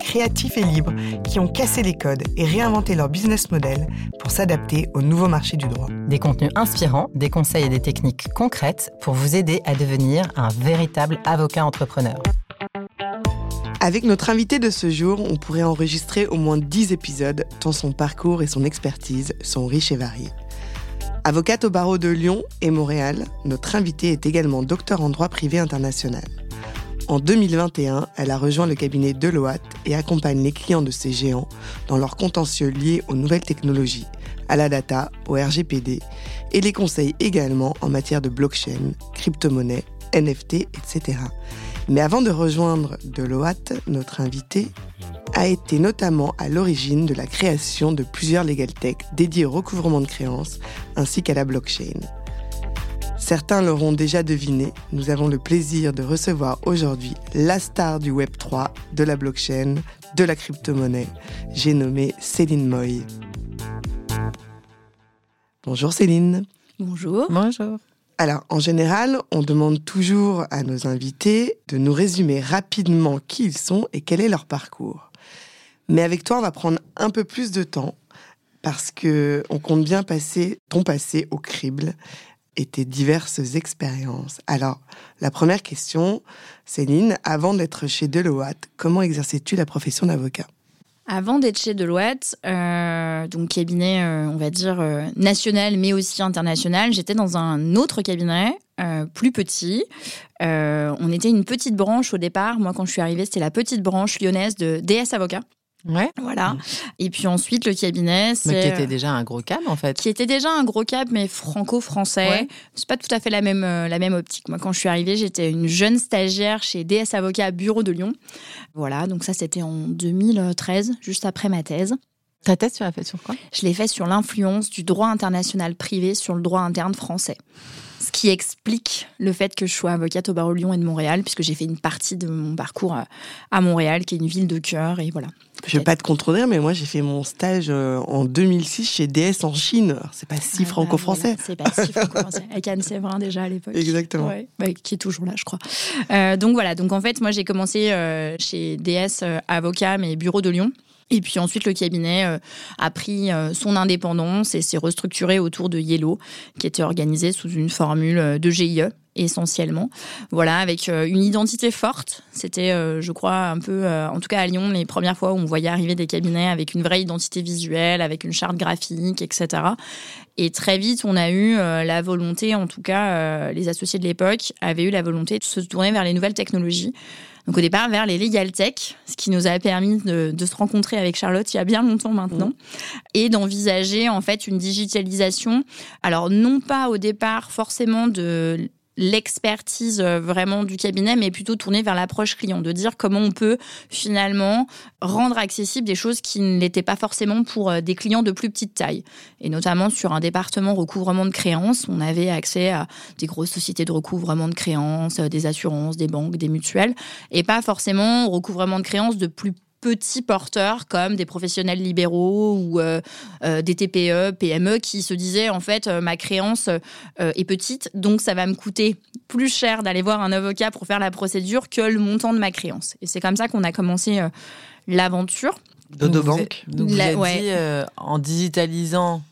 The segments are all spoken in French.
créatifs et libres qui ont cassé les codes et réinventé leur business model pour s'adapter au nouveau marché du droit. Des contenus inspirants, des conseils et des techniques concrètes pour vous aider à devenir un véritable avocat entrepreneur. Avec notre invité de ce jour, on pourrait enregistrer au moins 10 épisodes tant son parcours et son expertise sont riches et variés. Avocate au barreau de Lyon et Montréal, notre invité est également docteur en droit privé international. En 2021, elle a rejoint le cabinet Deloitte et accompagne les clients de ces géants dans leurs contentieux liés aux nouvelles technologies, à la data, au RGPD, et les conseille également en matière de blockchain, crypto-monnaie, NFT, etc. Mais avant de rejoindre Deloitte, notre invité a été notamment à l'origine de la création de plusieurs legal tech dédiés au recouvrement de créances ainsi qu'à la blockchain. Certains l'auront déjà deviné, nous avons le plaisir de recevoir aujourd'hui la star du Web3, de la blockchain, de la crypto-monnaie. J'ai nommé Céline Moy. Bonjour Céline. Bonjour. Bonjour. Alors, en général, on demande toujours à nos invités de nous résumer rapidement qui ils sont et quel est leur parcours. Mais avec toi, on va prendre un peu plus de temps parce que on compte bien passer ton passé au crible et tes diverses expériences. Alors, la première question, Céline, avant d'être chez Deloitte, comment exerçais-tu la profession d'avocat? Avant d'être chez Deloitte, euh, donc cabinet, euh, on va dire, euh, national, mais aussi international, j'étais dans un autre cabinet, plus petit. on était une petite branche au départ. Moi, quand je suis arrivée, c'était la petite branche lyonnaise de DS Avocats. Ouais. Voilà. Et puis ensuite, le cabinet, c'est. Mais qui était déjà un gros cab, en fait. Qui était déjà un gros cab, mais franco-français. C'est pas tout à fait la même, euh, la même optique. Moi, quand je suis arrivée, j'étais une jeune stagiaire chez DS Avocats Bureau de Lyon. Voilà. Donc, ça, c'était en 2013, juste après ma thèse. Ta thèse, tu l'as faite sur quoi? Je l'ai faite sur l'influence du droit international privé sur le droit interne français ce qui explique le fait que je sois avocate au barreau de Lyon et de Montréal, puisque j'ai fait une partie de mon parcours à Montréal, qui est une ville de cœur, et voilà. Je vais pas te contredire, mais moi j'ai fait mon stage euh, en 2006 chez DS en Chine. C'est pas si ah, bah, franco-français. c'est pas si franco-français. Avec Anne Séverin déjà à l'époque. Exactement. Bah, qui est toujours là, je crois. Euh, donc voilà. Donc en fait, moi j'ai commencé euh, chez DS avocat, mais bureau de Lyon. Et puis ensuite, le cabinet euh, a pris euh, son indépendance et s'est restructuré autour de Yellow, qui était organisé sous une formule euh, de GIE essentiellement. Voilà, avec une identité forte. C'était, je crois, un peu, en tout cas à Lyon, les premières fois où on voyait arriver des cabinets avec une vraie identité visuelle, avec une charte graphique, etc. Et très vite, on a eu la volonté, en tout cas, les associés de l'époque avaient eu la volonté de se tourner vers les nouvelles technologies. Donc au départ vers les legal tech, ce qui nous a permis de, se rencontrer avec Charlotte il y a bien longtemps maintenant, mmh. et d'envisager en fait une digitalisation. Alors non pas au départ forcément de l'expertise euh, vraiment du cabinet, mais plutôt tourner vers l'approche client, de dire comment on peut finalement rendre accessible des choses qui ne l'étaient pas forcément pour euh, des clients de plus petite taille. Et notamment sur un département recouvrement de créances, on avait accès à des grosses sociétés de recouvrement de créances, euh, des assurances, des banques, des mutuelles, et pas forcément recouvrement de créances de plus petits porteurs comme des professionnels libéraux ou euh, euh, des TPE, PME qui se disaient en fait euh, ma créance est petite donc ça va me coûter plus cher d'aller voir un avocat pour faire la procédure que le montant de ma créance. Et c'est comme ça qu'on a commencé l'aventure. Dodo Bank. Donc vous, dit, en digitalisant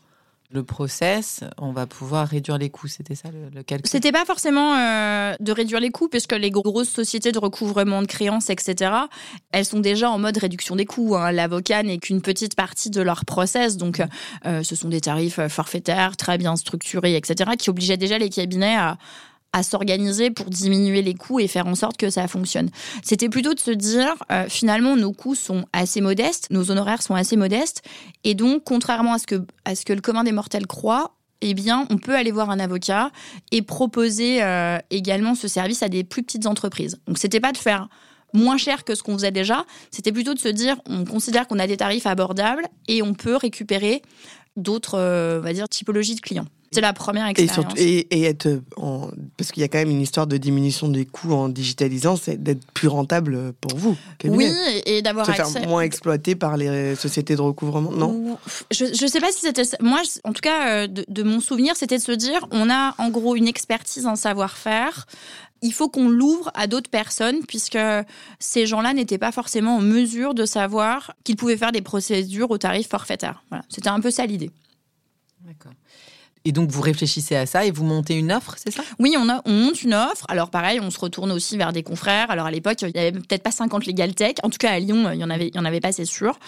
le process, on va pouvoir réduire les coûts. C'était ça le, le calcul C'était pas forcément euh, de réduire les coûts, puisque les grosses sociétés de recouvrement de créances, etc., elles sont déjà en mode réduction des coûts. Hein. L'avocat n'est qu'une petite partie de leur process. Donc, euh, ce sont des tarifs forfaitaires, très bien structurés, etc., qui obligeaient déjà les cabinets à, à s'organiser pour diminuer les coûts et faire en sorte que ça fonctionne. C'était plutôt de se dire, euh, finalement, nos coûts sont assez modestes, nos honoraires sont assez modestes, et donc, contrairement à ce que, à ce que le commun des mortels croit, eh bien, on peut aller voir un avocat et proposer euh, également ce service à des plus petites entreprises. Donc, c'était pas de faire moins cher que ce qu'on faisait déjà, c'était plutôt de se dire, on considère qu'on a des tarifs abordables et on peut récupérer d'autres, on va dire, typologies de clients. C'est la première Et, expérience. surtout, et, et être en, parce qu'il y a quand même une histoire de diminution des coûts en digitalisant, c'est d'être plus rentable pour vous. cabinet. oui, et et d'avoir se accès. faire moins exploiter par les sociétés de recouvrement. Non. Je ne sais pas si c'était ça. moi en tout cas euh, de, de mon souvenir c'était de se dire on a en gros une expertise un savoir-faire il faut qu'on l'ouvre à d'autres personnes puisque ces gens-là n'étaient pas forcément en mesure de savoir qu'ils pouvaient faire des procédures au tarif forfaitaire voilà c'était un peu ça l'idée D'accord. Et donc, vous réfléchissez à ça et vous montez une offre, c'est ça? Oui on, a, on monte une offre. Alors pareil on se retourne aussi vers des confrères. Alors à l'époque il y avait peut-être pas 50 legal tech. En tout cas à Lyon il y en avait il y en avait pas c'est sûr.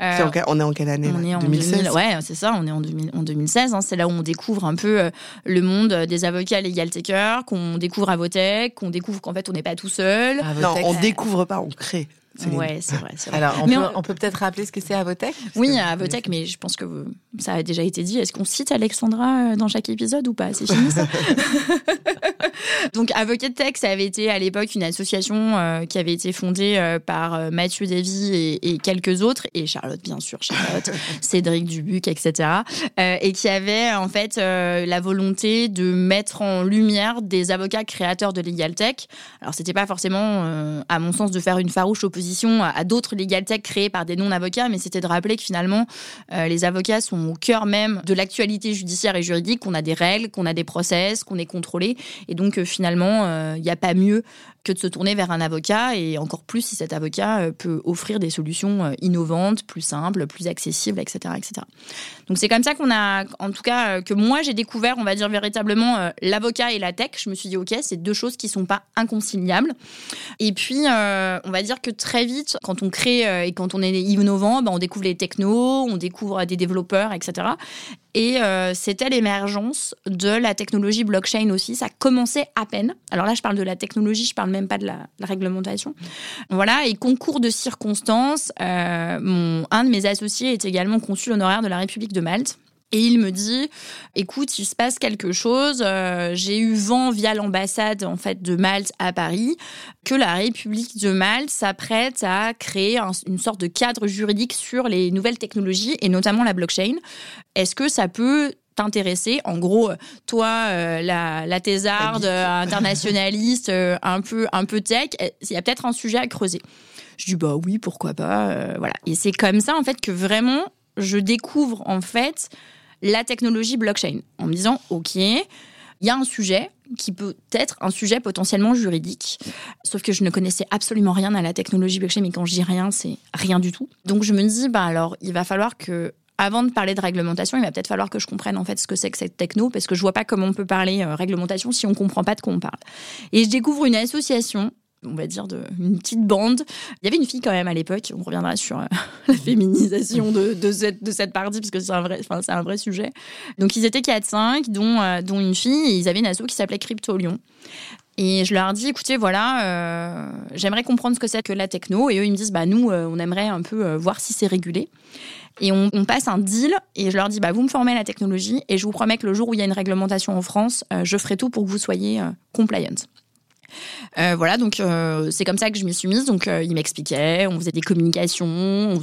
Euh, C'est en on est en quelle année On là? est en 2016 2000, ouais, c'est ça, on est en, 2000 en 2016. hein, c'est là où on découvre un peu euh, le monde des avocats legal takers, qu'on découvre Avotech, qu'on découvre qu'en fait on n'est pas tout seul. Non, on découvre pas, on crée. Céline. Ouais, c'est vrai. Alors, on Mais peut, on- on peut peut-être rappeler ce que c'est Avotech oui, que- Avotech, mais je pense que vous- ça a déjà été dit. Est-ce qu'on cite Alexandra euh, dans chaque épisode ou pas? C'est fini ça? Donc Avocat Tech, ça avait été à l'époque une association euh, qui avait été fondée euh, par Mathieu Davy et, et quelques autres, et Charlotte bien sûr, Charlotte, Cédric Dubuc, etc. euh, et qui avait en fait la volonté de mettre en lumière des avocats créateurs de Legal Tech. Alors c'était pas forcément, à mon sens, de faire une farouche opposition à, d'autres Legal Tech créés par des non-avocats, mais c'était de rappeler que finalement euh, les avocats sont au cœur même de l'actualité judiciaire et juridique, qu'on a des règles, qu'on a des process, qu'on est contrôlé, et donc euh, finalement euh, il n'y a pas mieux que de se tourner vers un avocat, et encore plus si cet avocat euh, peut offrir des solutions euh, innovantes, plus simples, plus accessibles, etc., etc. Donc c'est comme ça qu'on a, en tout cas, euh, que moi j'ai découvert, on va dire véritablement euh, l'avocat et la tech. Je me suis dit ok, c'est deux choses qui sont pas inconciliables. Et puis euh, on va dire que très vite, quand on crée euh, et quand on est innovant, ben, on découvre les technos, on découvre des développeurs, etc. Et euh, c'était l'émergence de la technologie blockchain aussi. Ça commençait à peine. Alors là, je parle de la technologie, je parle même pas de la, réglementation. Voilà, et concours de circonstances, euh, un de mes associés est également consul honoraire de la République de Malte. Et il me dit, écoute, il se passe quelque chose. euh, J'ai eu vent via l'ambassade en fait de Malte à Paris que la République de Malte s'apprête à créer un- une sorte de cadre juridique sur les nouvelles technologies et notamment la blockchain. Est-ce que ça peut t'intéresser? En gros, toi, euh, la, la thésarde euh, internationaliste, un peu un peu tech, il y a peut-être un sujet à creuser. Je dis bah oui, pourquoi pas, voilà. Et c'est comme ça en fait que vraiment je découvre en fait la technologie blockchain en me disant ok, il y a un sujet qui peut être un sujet potentiellement juridique. Sauf que je ne connaissais absolument rien à la technologie blockchain, mais quand je dis rien, c'est rien du tout. Donc je me dis, bah alors, il va falloir que, avant de parler de réglementation, il va peut-être falloir que je comprenne en fait ce que c'est que cette techno, parce que je vois pas comment on peut parler euh, réglementation si on comprend pas de quoi on parle. Et je découvre une association on va dire, de, petite bande. Il y avait une fille quand même à l'époque, on reviendra sur euh, la féminisation de, de, cette, partie, parce que c'est un, vrai, un vrai sujet. Donc ils étaient 4-5, dont, euh, dont une fille, et ils avaient une asso qui s'appelait Crypto Lyon. Et je leur dis, écoutez, voilà, euh, j'aimerais comprendre ce que c'est que la techno. Et eux, ils me disent, bah nous, on aimerait un peu voir si c'est régulé. Et on, on, passe un deal, et je leur dis, bah vous me formez la technologie, et je vous promets que le jour où il y a une réglementation en France, je ferai tout pour que vous soyez compliant. Euh, voilà, donc euh, c'est comme ça que je m'y suis mise. Donc euh, ils m'expliquaient, on faisait des communications,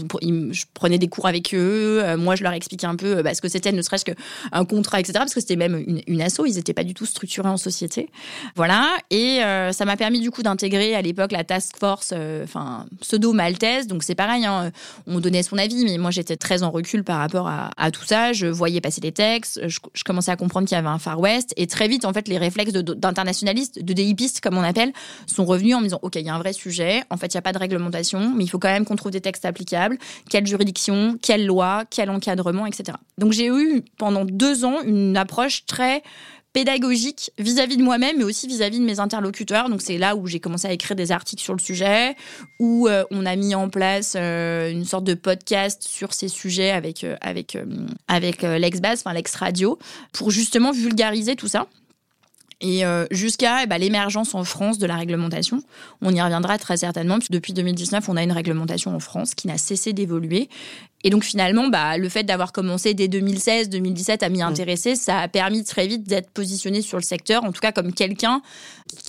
je prenais des cours avec eux. Moi, je leur expliquais un peu bah, ce que c'était, ne serait-ce qu'un contrat, etc. Parce que c'était même une, asso, ils n'étaient pas du tout structurés en société. Voilà, et ça m'a permis du coup d'intégrer à l'époque la task force, enfin pseudo maltaise. Donc c'est pareil, hein, on donnait son avis, mais moi j'étais très en recul par rapport à, tout ça. Je voyais passer les textes, je, commençais à comprendre qu'il y avait un Far West, et très vite en fait les réflexes d'internationalistes, de, de comme on appelle, sont revenus en me disant, OK, il y a un vrai sujet, en fait, il n'y a pas de réglementation, mais il faut quand même qu'on trouve des textes applicables, quelle juridiction, quelle loi, quel encadrement, etc. Donc j'ai eu pendant deux ans une approche très pédagogique vis-à-vis -vis de moi-même, mais aussi vis-à-vis -vis de mes interlocuteurs. Donc c'est là où j'ai commencé à écrire des articles sur le sujet, où euh, on a mis en place euh, une sorte de podcast sur ces sujets avec, euh, avec, avec l'ex-base, enfin l'ex-radio, pour justement vulgariser tout ça. Et euh, jusqu'à eh ben, l'émergence en France de la réglementation. On y reviendra très certainement. Puis depuis 2019, on a une réglementation en France qui n'a cessé d'évoluer. Et donc finalement, bah, le fait d'avoir commencé dès 2016-2017 à m'y intéresser, ça a permis très vite d'être positionné sur le secteur, en tout cas comme quelqu'un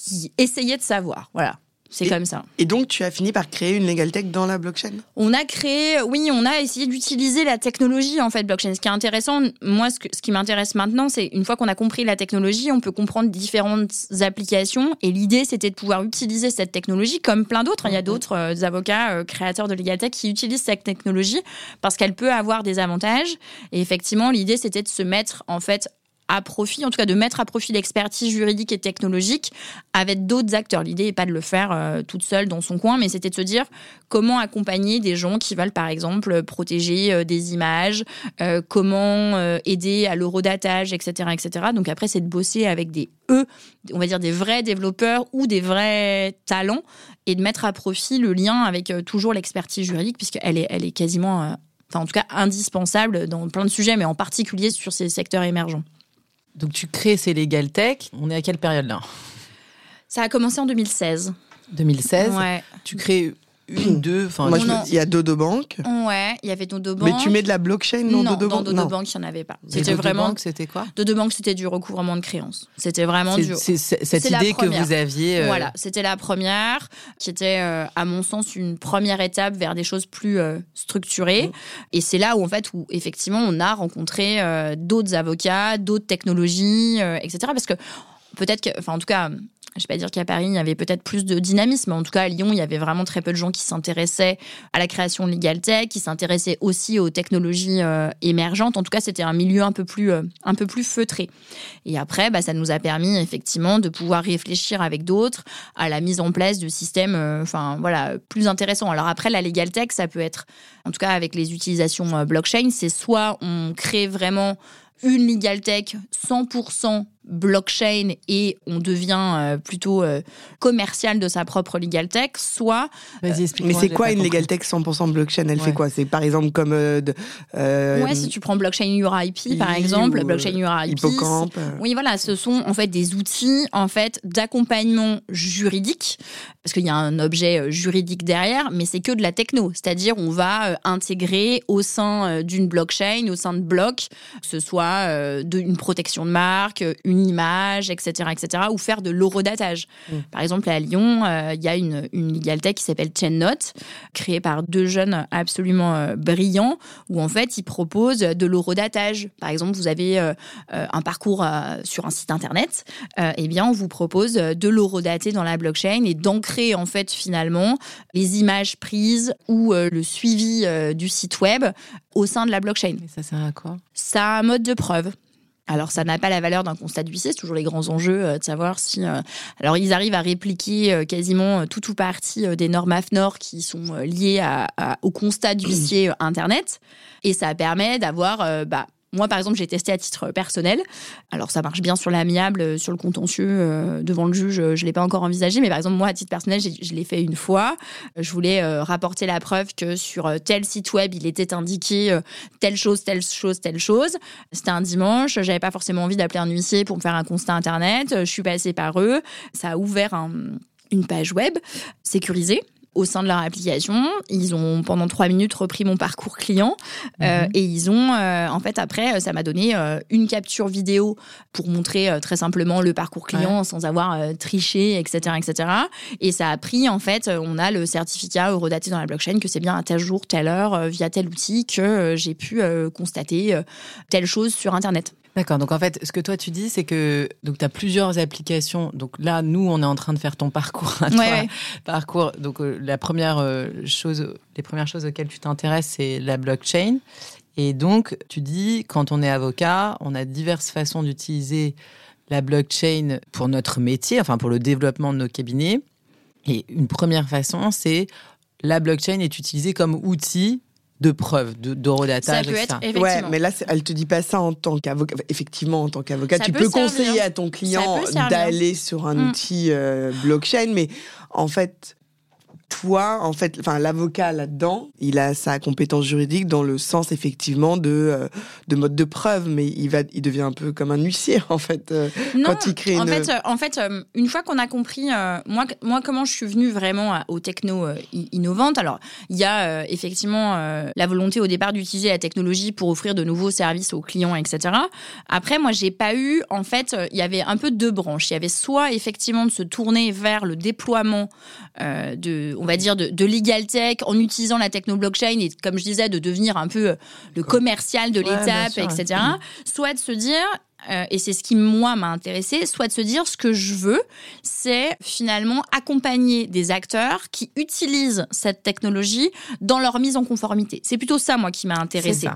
qui essayait de savoir. Voilà. C'est comme ça. Et donc, tu as fini par créer une legal tech dans la blockchain? On a créé, oui, on a essayé d'utiliser la technologie en fait blockchain. Ce qui est intéressant, moi, ce, ce qui m'intéresse maintenant, c'est une fois qu'on a compris la technologie, on peut comprendre différentes applications. Et l'idée, c'était de pouvoir utiliser cette technologie comme plein d'autres. Il y a d'autres euh, avocats euh, créateurs de legal tech qui utilisent cette technologie parce qu'elle peut avoir des avantages. Et effectivement, l'idée, c'était de se mettre en fait à profit, en tout cas de mettre à profit l'expertise juridique et technologique avec d'autres acteurs. L'idée n'est pas de le faire euh, toute seule dans son coin, mais c'était de se dire comment accompagner des gens qui veulent par exemple protéger euh, des images, euh, comment aider à l'eurodatage, etc., etc. Donc après, c'est de bosser avec des eux, on va dire des vrais développeurs ou des vrais talents et de mettre à profit le lien avec toujours l'expertise juridique puisqu'elle est, elle est quasiment, enfin en tout cas indispensable dans plein de sujets, mais en particulier sur ces secteurs émergents. Donc tu crées ces Legal Tech. On est à quelle période là? Ça a commencé en 2016. 2016 Ouais. Tu crées une, deux. Enfin, Moi, il y a Dodo Bank. Ouais, il y avait Dodo Bank. Mais tu mets de la blockchain dans non, Dodo Bank Dans Dodo Bank, il n'y en avait pas. C'était vraiment. c'était quoi? Dodo Bank, c'était du recouvrement de créances. C'était vraiment du. C'est cette idée que vous aviez. Euh, voilà, c'était la première, qui était, euh, à mon sens, une première étape vers des choses plus euh, structurées. Mmh. Et c'est là où, en fait, où effectivement, on a rencontré d'autres avocats, d'autres technologies, etc. Parce que peut-être que, enfin, en tout cas, je vais pas dire qu'à Paris, il y avait peut-être plus de dynamisme, en tout cas, à Lyon, il y avait vraiment très peu de gens qui s'intéressaient à la création de Legal Tech, qui s'intéressaient aussi aux technologies euh, émergentes. En tout cas, c'était un milieu un peu plus, euh, un peu plus feutré. Et après, bah, ça nous a permis effectivement de pouvoir réfléchir avec d'autres à la mise en place de systèmes euh, voilà, plus intéressants. Alors après, la Legal Tech, ça peut être, en tout cas avec les utilisations blockchain, c'est soit on crée vraiment une Legal Tech 100% blockchain et on devient euh, plutôt euh, commercial de sa propre legal tech, soit. Euh, mais c'est quoi une legal tech 100% blockchain? Elle fait quoi? C'est par exemple comme. De, ouais, si tu prends blockchain IP par exemple, blockchain IP. Hippocampe. Oui, voilà, ce sont en fait des outils en fait d'accompagnement juridique parce qu'il y a un objet juridique derrière, mais c'est que de la techno, c'est-à-dire on va intégrer au sein d'une blockchain, au sein de blocs, que ce soit une protection de marque, une image, etc., etc., ou faire de l'horodatage. Mm. Par exemple, à Lyon, euh, il y a une, une legal tech qui s'appelle ChainNote, créée par deux jeunes absolument euh, brillants, où en fait, ils proposent de l'horodatage. Par exemple, vous avez euh, un parcours sur un site internet, eh bien, on vous propose de l'horodater dans la blockchain et d'ancrer en fait finalement les images prises ou le suivi du site web au sein de la blockchain. Et ça sert à quoi? Ça a un mode de preuve. Alors, ça n'a pas la valeur d'un constat d'huissier, c'est toujours les grands enjeux euh, de savoir si. Euh, alors, ils arrivent à répliquer euh, quasiment tout ou partie des normes AFNOR qui sont liées au constat d'huissier Internet. Et ça permet d'avoir bah, moi, par exemple, j'ai testé à titre personnel. Alors, ça marche bien sur l'amiable, euh, sur le contentieux, euh, devant le juge, je ne l'ai pas encore envisagé. Mais par exemple, moi, à titre personnel, je l'ai fait une fois. Je voulais euh, rapporter la preuve que sur tel site web, il était indiqué telle chose, telle chose, telle chose. C'était un dimanche. J'avais pas forcément envie d'appeler un huissier pour me faire un constat Internet. Je suis passée par eux. Ça a ouvert une page web sécurisée au sein de leur application. Ils ont pendant trois minutes repris mon parcours client euh, mhm. et ils ont, euh, en fait, après, ça m'a donné euh, une capture vidéo pour montrer très simplement le parcours client sans avoir triché, etc., etc. Et ça a pris, en fait, on a le certificat eurodaté dans la blockchain que c'est bien à tel jour, telle heure, via tel outil que j'ai pu constater telle chose sur Internet. D'accord. Donc en fait, ce que toi tu dis, c'est que donc tu as plusieurs applications. Donc là, nous, on est en train de faire ton parcours. Parcours. Donc euh, la première euh, chose, les premières choses auxquelles tu t'intéresses, c'est la blockchain. Et donc tu dis, quand on est avocat, on a diverses façons d'utiliser la blockchain pour notre métier, enfin pour le développement de nos cabinets. Et une première façon, c'est la blockchain est utilisée comme outil de preuves, de, de Ça peut être, effectivement. Ouais, mais là, elle te dit pas ça en tant qu'avocat. Effectivement, en tant qu'avocat, tu peux conseiller à ton client d'aller sur un mm. outil euh, blockchain, mais en fait, toi, en fait, enfin, l'avocat là-dedans, il a sa compétence juridique dans le sens effectivement de euh, de mode de preuve, mais il va, il devient un peu comme un huissier en fait euh, quand il crée. En une... fait, en fait, une fois qu'on a compris, moi, moi, comment je suis venue vraiment aux techno innovantes. Alors, il y a effectivement la volonté au départ d'utiliser la technologie pour offrir de nouveaux services aux clients, etc. Après, moi, j'ai pas eu, en fait, il y avait un peu deux branches. Il y avait soit effectivement de se tourner vers le déploiement de on va dire, de, de legal tech en utilisant la techno blockchain et, comme je disais, de devenir un peu euh, le commercial de l'étape, etc. Soit de se dire, euh, et c'est ce qui moi m'a intéressé, soit de se dire ce que je veux, c'est finalement accompagner des acteurs qui utilisent cette technologie dans leur mise en conformité. C'est plutôt ça moi qui m'a intéressé.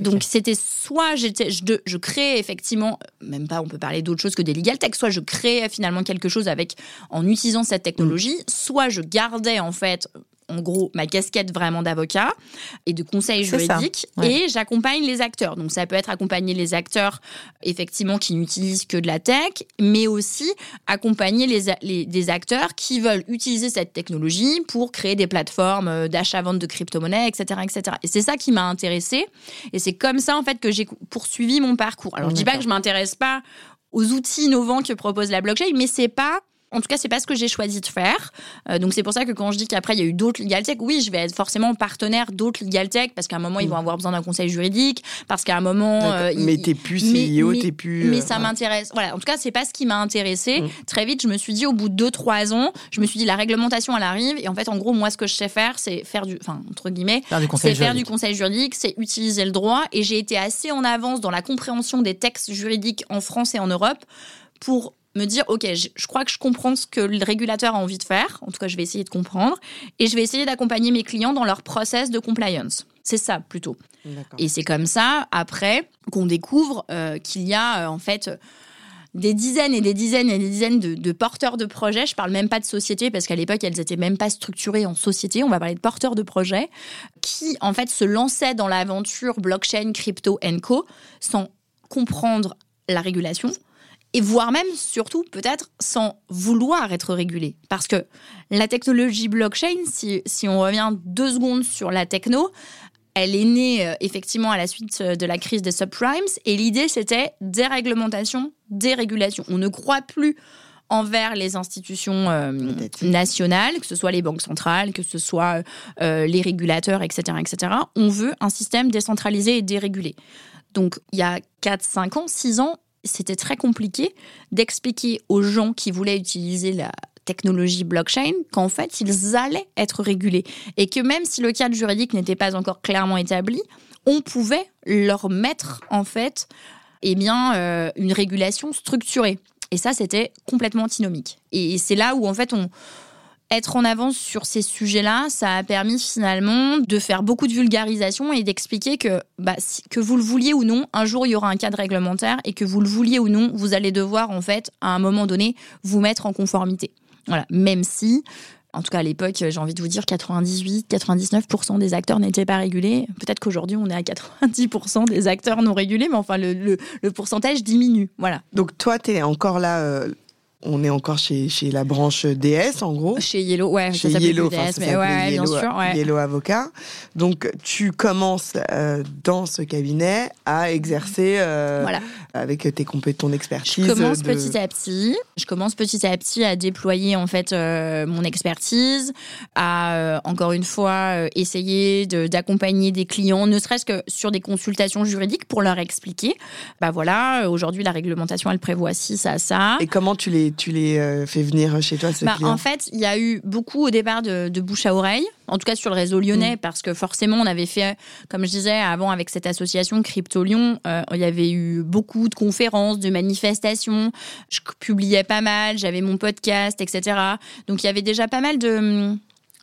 Donc c'était soit j'étais, je, je crée effectivement, même pas on peut parler d'autre chose que des legal tech, soit je créais finalement quelque chose avec en utilisant cette technologie, mm. soit je gardais en fait en gros ma casquette vraiment d'avocat et de conseil juridique et j'accompagne les acteurs. Donc ça peut être accompagner les acteurs effectivement qui n'utilisent que de la tech, mais aussi accompagner les, des acteurs qui veulent utiliser cette technologie pour créer des plateformes euh, d'achat-vente de crypto-monnaies, etc., etc. Et c'est ça qui m'a intéressée et c'est comme ça en fait que j'ai poursuivi mon parcours. Alors je dis pas que je m'intéresse pas aux outils innovants que propose la blockchain, mais c'est pas en tout cas, c'est pas ce que j'ai choisi de faire. Euh, donc c'est pour ça que quand je dis qu'après il y a eu d'autres legal tech, oui, je vais être forcément partenaire d'autres legal tech parce qu'à un moment ils vont avoir besoin d'un conseil juridique, parce qu'à un moment. Euh, mais t'es plus CEO, t'es plus. Mais ça m'intéresse. Voilà. En tout cas, c'est pas ce qui m'a intéressé. Mm. Très vite, je me suis dit au bout de 2-3 ans, je me suis dit la réglementation elle arrive et en fait en gros moi ce que je sais faire c'est faire du, enfin entre guillemets, c'est faire du conseil juridique, c'est utiliser le droit et j'ai été assez en avance dans la compréhension des textes juridiques en France et en Europe pour me dire, OK, je, crois que je comprends ce que le régulateur a envie de faire. En tout cas, je vais essayer de comprendre. Et je vais essayer d'accompagner mes clients dans leur process de compliance. C'est ça, plutôt. Et c'est comme ça, après, qu'on découvre euh, qu'il y a, euh, en fait, des dizaines et des dizaines et des dizaines de, porteurs de projets. Je parle même pas de sociétés parce qu'à l'époque, elles étaient même pas structurées en société. On va parler de porteurs de projets qui, en fait, se lançaient dans l'aventure blockchain, crypto co sans comprendre la régulation, et voire même, surtout, peut-être sans vouloir être régulé. Parce que la technologie blockchain, si, si on revient deux secondes sur la techno, elle est née euh, effectivement à la suite euh, de la crise des subprimes, et l'idée c'était déréglementation, dérégulation. On ne croit plus envers les institutions euh, nationales, que ce soit les banques centrales, que ce soit les régulateurs, etc., etc. On veut un système décentralisé et dérégulé. Donc, il y a 4, 5 ans, 6 ans, c'était très compliqué d'expliquer aux gens qui voulaient utiliser la technologie blockchain qu'en fait, ils allaient être régulés et que même si le cadre juridique n'était pas encore clairement établi, on pouvait leur mettre en fait eh bien, euh, une régulation structurée. Et ça, c'était complètement antinomique. Et c'est là où en fait on être en avance sur ces sujets-là, ça a permis finalement de faire beaucoup de vulgarisation et d'expliquer que, bah, que vous le vouliez ou non, un jour il y aura un cadre réglementaire et que vous le vouliez ou non, vous allez devoir en fait, à un moment donné, vous mettre en conformité. Voilà, même si en tout cas, à l'époque, j'ai envie de vous dire 98-99% des acteurs n'étaient pas régulés. Peut-être qu'aujourd'hui, on est à 90% des acteurs non régulés, mais enfin, le, pourcentage diminue. Voilà. Donc, toi, tu es encore là euh, on est encore chez, chez la branche DS, en gros. Chez Yellow, ouais, chez ça Yellow, DS, mais ouais, bien sûr. Ouais. Yellow Avocat. Donc, tu commences euh, dans ce cabinet à exercer euh, voilà. Avec tes compétences, ton expertise. Je commence petit à petit. Je commence petit à petit à déployer en fait euh, mon expertise, à encore une fois essayer d'accompagner des clients, ne serait-ce que sur des consultations juridiques pour leur expliquer. Bah voilà, aujourd'hui la réglementation elle prévoit ci, ça, ça. Et comment tu les tu les euh, fais venir chez toi, bah, En fait, il y a eu beaucoup au départ de, bouche à oreille, en tout cas sur le réseau lyonnais, mm. parce que forcément, on avait fait, comme je disais avant, avec cette association Crypto Lyon, euh, il y avait eu beaucoup de conférences, de manifestations. Je publiais pas mal, j'avais mon podcast, etc. Donc, il y avait déjà pas mal de.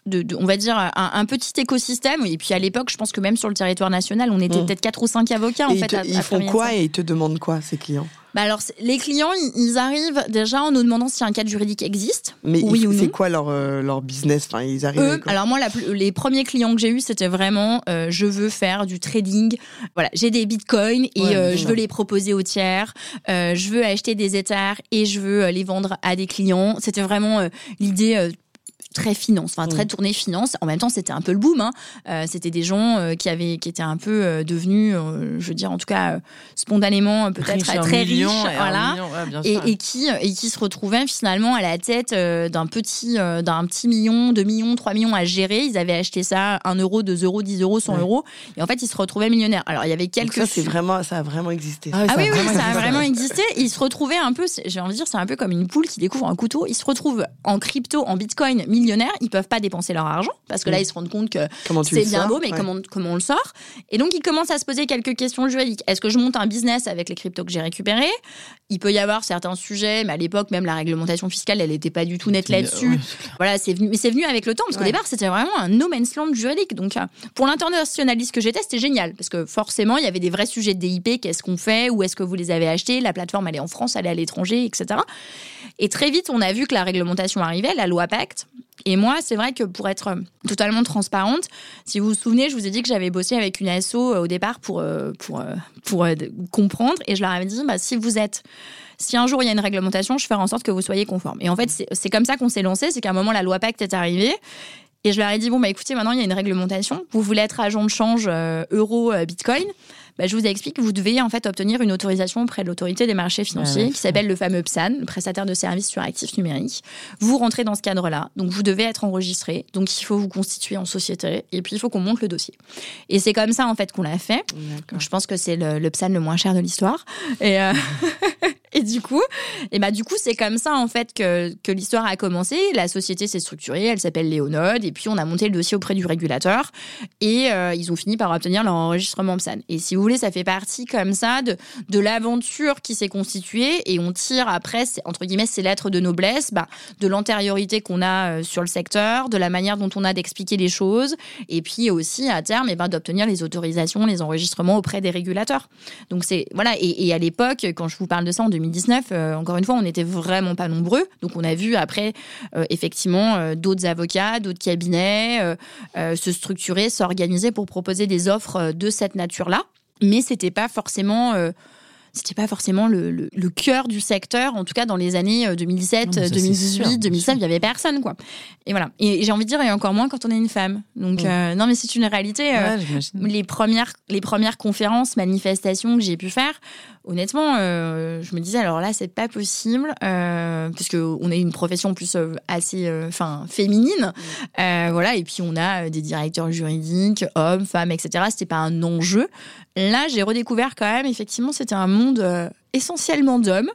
De, on va dire, un, petit écosystème. Et puis à l'époque, je pense que même sur le territoire national, on était mm. peut-être 4 ou 5 avocats. en fait, ils font quoi et ils te demandent quoi, ces clients? Bah alors, les clients, ils arrivent déjà en nous demandant si un cadre juridique existe. Mais oui ou non. C'est quoi leur, euh, leur business? Enfin, ils arrivent Alors moi, les premiers clients que j'ai eus, c'était vraiment euh, je veux faire du trading. Voilà, j'ai des bitcoins et euh, je veux les proposer aux tiers. je veux acheter des ethers et je veux les vendre à des clients. C'était vraiment l'idée très finance, enfin très mm. tourné finance. En même temps, c'était un peu le boom. Hein. Euh, c'était des gens euh, qui avaient, qui étaient un peu euh, devenus, je veux dire, en tout cas, spontanément peut-être très riches, voilà, et, qui et qui se retrouvaient finalement à la tête d'un petit d'un petit million, 2 millions, 3 millions à gérer. Ils avaient acheté ça 1 euro, 2 euros, 10 euros, 100 euros, et en fait, ils se retrouvaient millionnaires. Alors, il y avait quelques. ça, c'est vraiment, ça a vraiment existé. Ah, oui, oui, ça a vraiment existé. Ils se retrouvaient un peu, j'ai envie de dire, c'est un peu comme une poule qui découvre un couteau. Ils se retrouvent en crypto, en bitcoin, millionnaires, ils peuvent pas dépenser leur argent parce que là, mm. ils se rendent compte que c'est bien beau, mais comment, comment on le sort Et donc, ils commencent à se poser quelques questions juridiques. Est-ce que je monte un business avec les cryptos que j'ai récupérés? Il peut y avoir certains sujets, mais à l'époque, même la réglementation fiscale, elle n'était pas du tout nette là-dessus. voilà, c'est venu, mais c'est venu avec le temps parce qu'au départ, c'était vraiment un no man's land juridique. Donc, euh, pour l'internationaliste que j'étais, c'était génial parce que forcément, il y avait des vrais sujets de DIP. Qu'est-ce qu'on fait Où est-ce que vous les avez achetés La plateforme, elle est en France, elle est à l'étranger, etc. Et très vite, on a vu que la réglementation arrivait, la loi Pacte. Et moi, c'est vrai que pour être totalement transparente, si vous vous souvenez, je vous ai dit que j'avais bossé avec une asso euh, au départ pour, euh, pour, euh, pour, comprendre. Et je leur avais dit, bah, si vous êtes si un jour il y a une réglementation, je ferai en sorte que vous soyez conforme. Et en fait, c'est comme ça qu'on s'est lancé, c'est qu'à un moment, la loi Pacte est arrivée. Et je leur ai dit, bon, bah écoutez, maintenant il y a une réglementation. Vous voulez être agent de change euro-bitcoin bah, je vous explique, vous devez en fait obtenir une autorisation auprès de l'autorité des marchés financiers qui s'appelle le fameux PSAN, le prestataire de services sur actifs numériques. Vous rentrez dans ce cadre-là, donc vous devez être enregistré, donc il faut vous constituer en société et puis il faut qu'on monte le dossier. Et c'est comme ça en fait qu'on l'a fait. Donc, je pense que c'est le, le, PSAN le moins cher de l'histoire. Et, euh, et du coup, et bah du coup c'est comme ça en fait que, que l'histoire a commencé. La société s'est structurée, elle s'appelle Léonode et puis on a monté le dossier auprès du régulateur et euh, ils ont fini par obtenir leur enregistrement PSAN. Et si vous ça fait partie comme ça de, de l'aventure qui s'est constituée et on tire après, entre guillemets, ces lettres de noblesse, bah, de l'antériorité qu'on a euh, sur le secteur, de la manière dont on a d'expliquer les choses et puis aussi à terme, eh ben, d'obtenir les autorisations, les enregistrements auprès des régulateurs. Donc c'est voilà et, à l'époque, quand je vous parle de ça en 2019, euh, encore une fois, on n'était vraiment pas nombreux. Donc on a vu après euh, effectivement d'autres avocats, d'autres cabinets se structurer, s'organiser pour proposer des offres de cette nature-là mais c'était pas forcément euh, c'était pas forcément le, le, cœur du secteur, en tout cas dans les années 2017, 2018, 2019, il y avait personne quoi. Et voilà. Et j'ai envie de dire, et encore moins quand on est une femme. Donc euh, non, mais c'est une réalité. Euh, les premières les premières conférences, manifestations que j'ai pu faire, honnêtement, euh, je me disais alors là c'est pas possible euh, parce a une profession plus euh, assez, enfin féminine, mm. voilà. Et puis on a des directeurs juridiques, hommes, femmes, etc. C'était pas un enjeu. Là, j'ai redécouvert quand même effectivement c'était un monde essentiellement d'hommes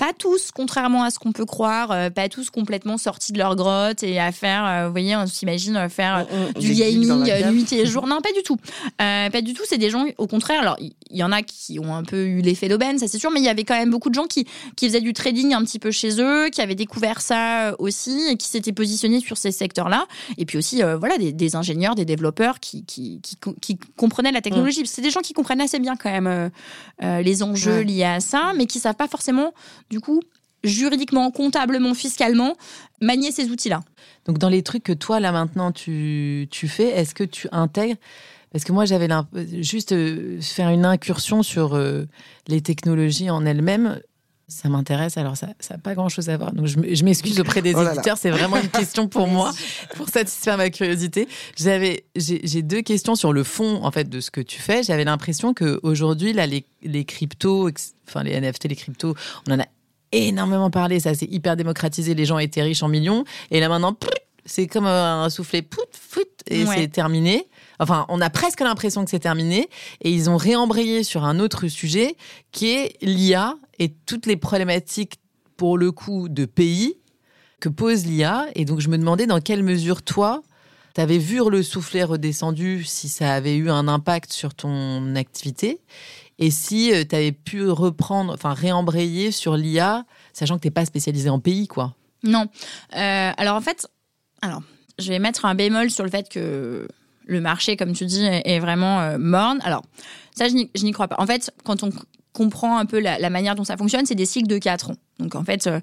pas tous, contrairement à ce qu'on peut croire, euh, pas tous complètement sortis de leur grotte et à faire, euh, vous voyez, on s'imagine euh, faire du gaming nuit et jour. Non, pas du tout. pas du tout. C'est des gens, au contraire, alors il y, en a qui ont un peu eu l'effet d'aubaine, ça c'est sûr, mais il y avait quand même beaucoup de gens qui, qui faisaient du trading un petit peu chez eux, qui avaient découvert ça aussi et qui s'étaient positionnés sur ces secteurs-là. Et puis aussi, voilà, des, ingénieurs, des développeurs qui, qui, qui, comprenaient la technologie. Mm. C'est des gens qui comprennent assez bien quand même les enjeux liés à ça, mais qui savent pas forcément du coup, juridiquement, comptablement, fiscalement, manier ces outils-là. Donc dans les trucs que toi, là maintenant, tu, tu fais, est-ce que tu intègres? Parce que moi, j'avais juste euh, faire une incursion sur euh, les technologies en elles-mêmes. Ça m'intéresse, alors ça n'a pas grand-chose à voir. Donc je m'excuse auprès des oh éditeurs, c'est vraiment une question pour moi, pour satisfaire ma curiosité. J'avais, j'ai deux questions sur le fond en fait de ce que tu fais. J'avais l'impression qu'aujourd'hui, là, les, les cryptos, enfin les NFT, les cryptos, on en a énormément parlé, ça s'est hyper démocratisé, les gens étaient riches en millions, et là maintenant, c'est comme un soufflet, pout, fout, et c'est terminé. Enfin, on a presque l'impression que c'est terminé, et ils ont réembrayé sur un autre sujet qui est l'IA et toutes les problématiques, pour le coup, de pays que pose l'IA. Et donc, je me demandais dans quelle mesure, toi, tu avais vu le soufflet redescendu, si ça avait eu un impact sur ton activité, et si euh, tu avais pu reprendre, enfin réembrayer sur l'IA, sachant que tu n'es pas spécialisé en pays, quoi. Non. Euh, alors en fait, alors, je vais mettre un bémol sur le fait que le marché, comme tu dis, est vraiment euh, morne. Alors, ça, je n'y crois pas. En fait, quand on comprend un peu la, manière dont ça fonctionne, c'est des cycles de 4 ans. Donc en fait, euh,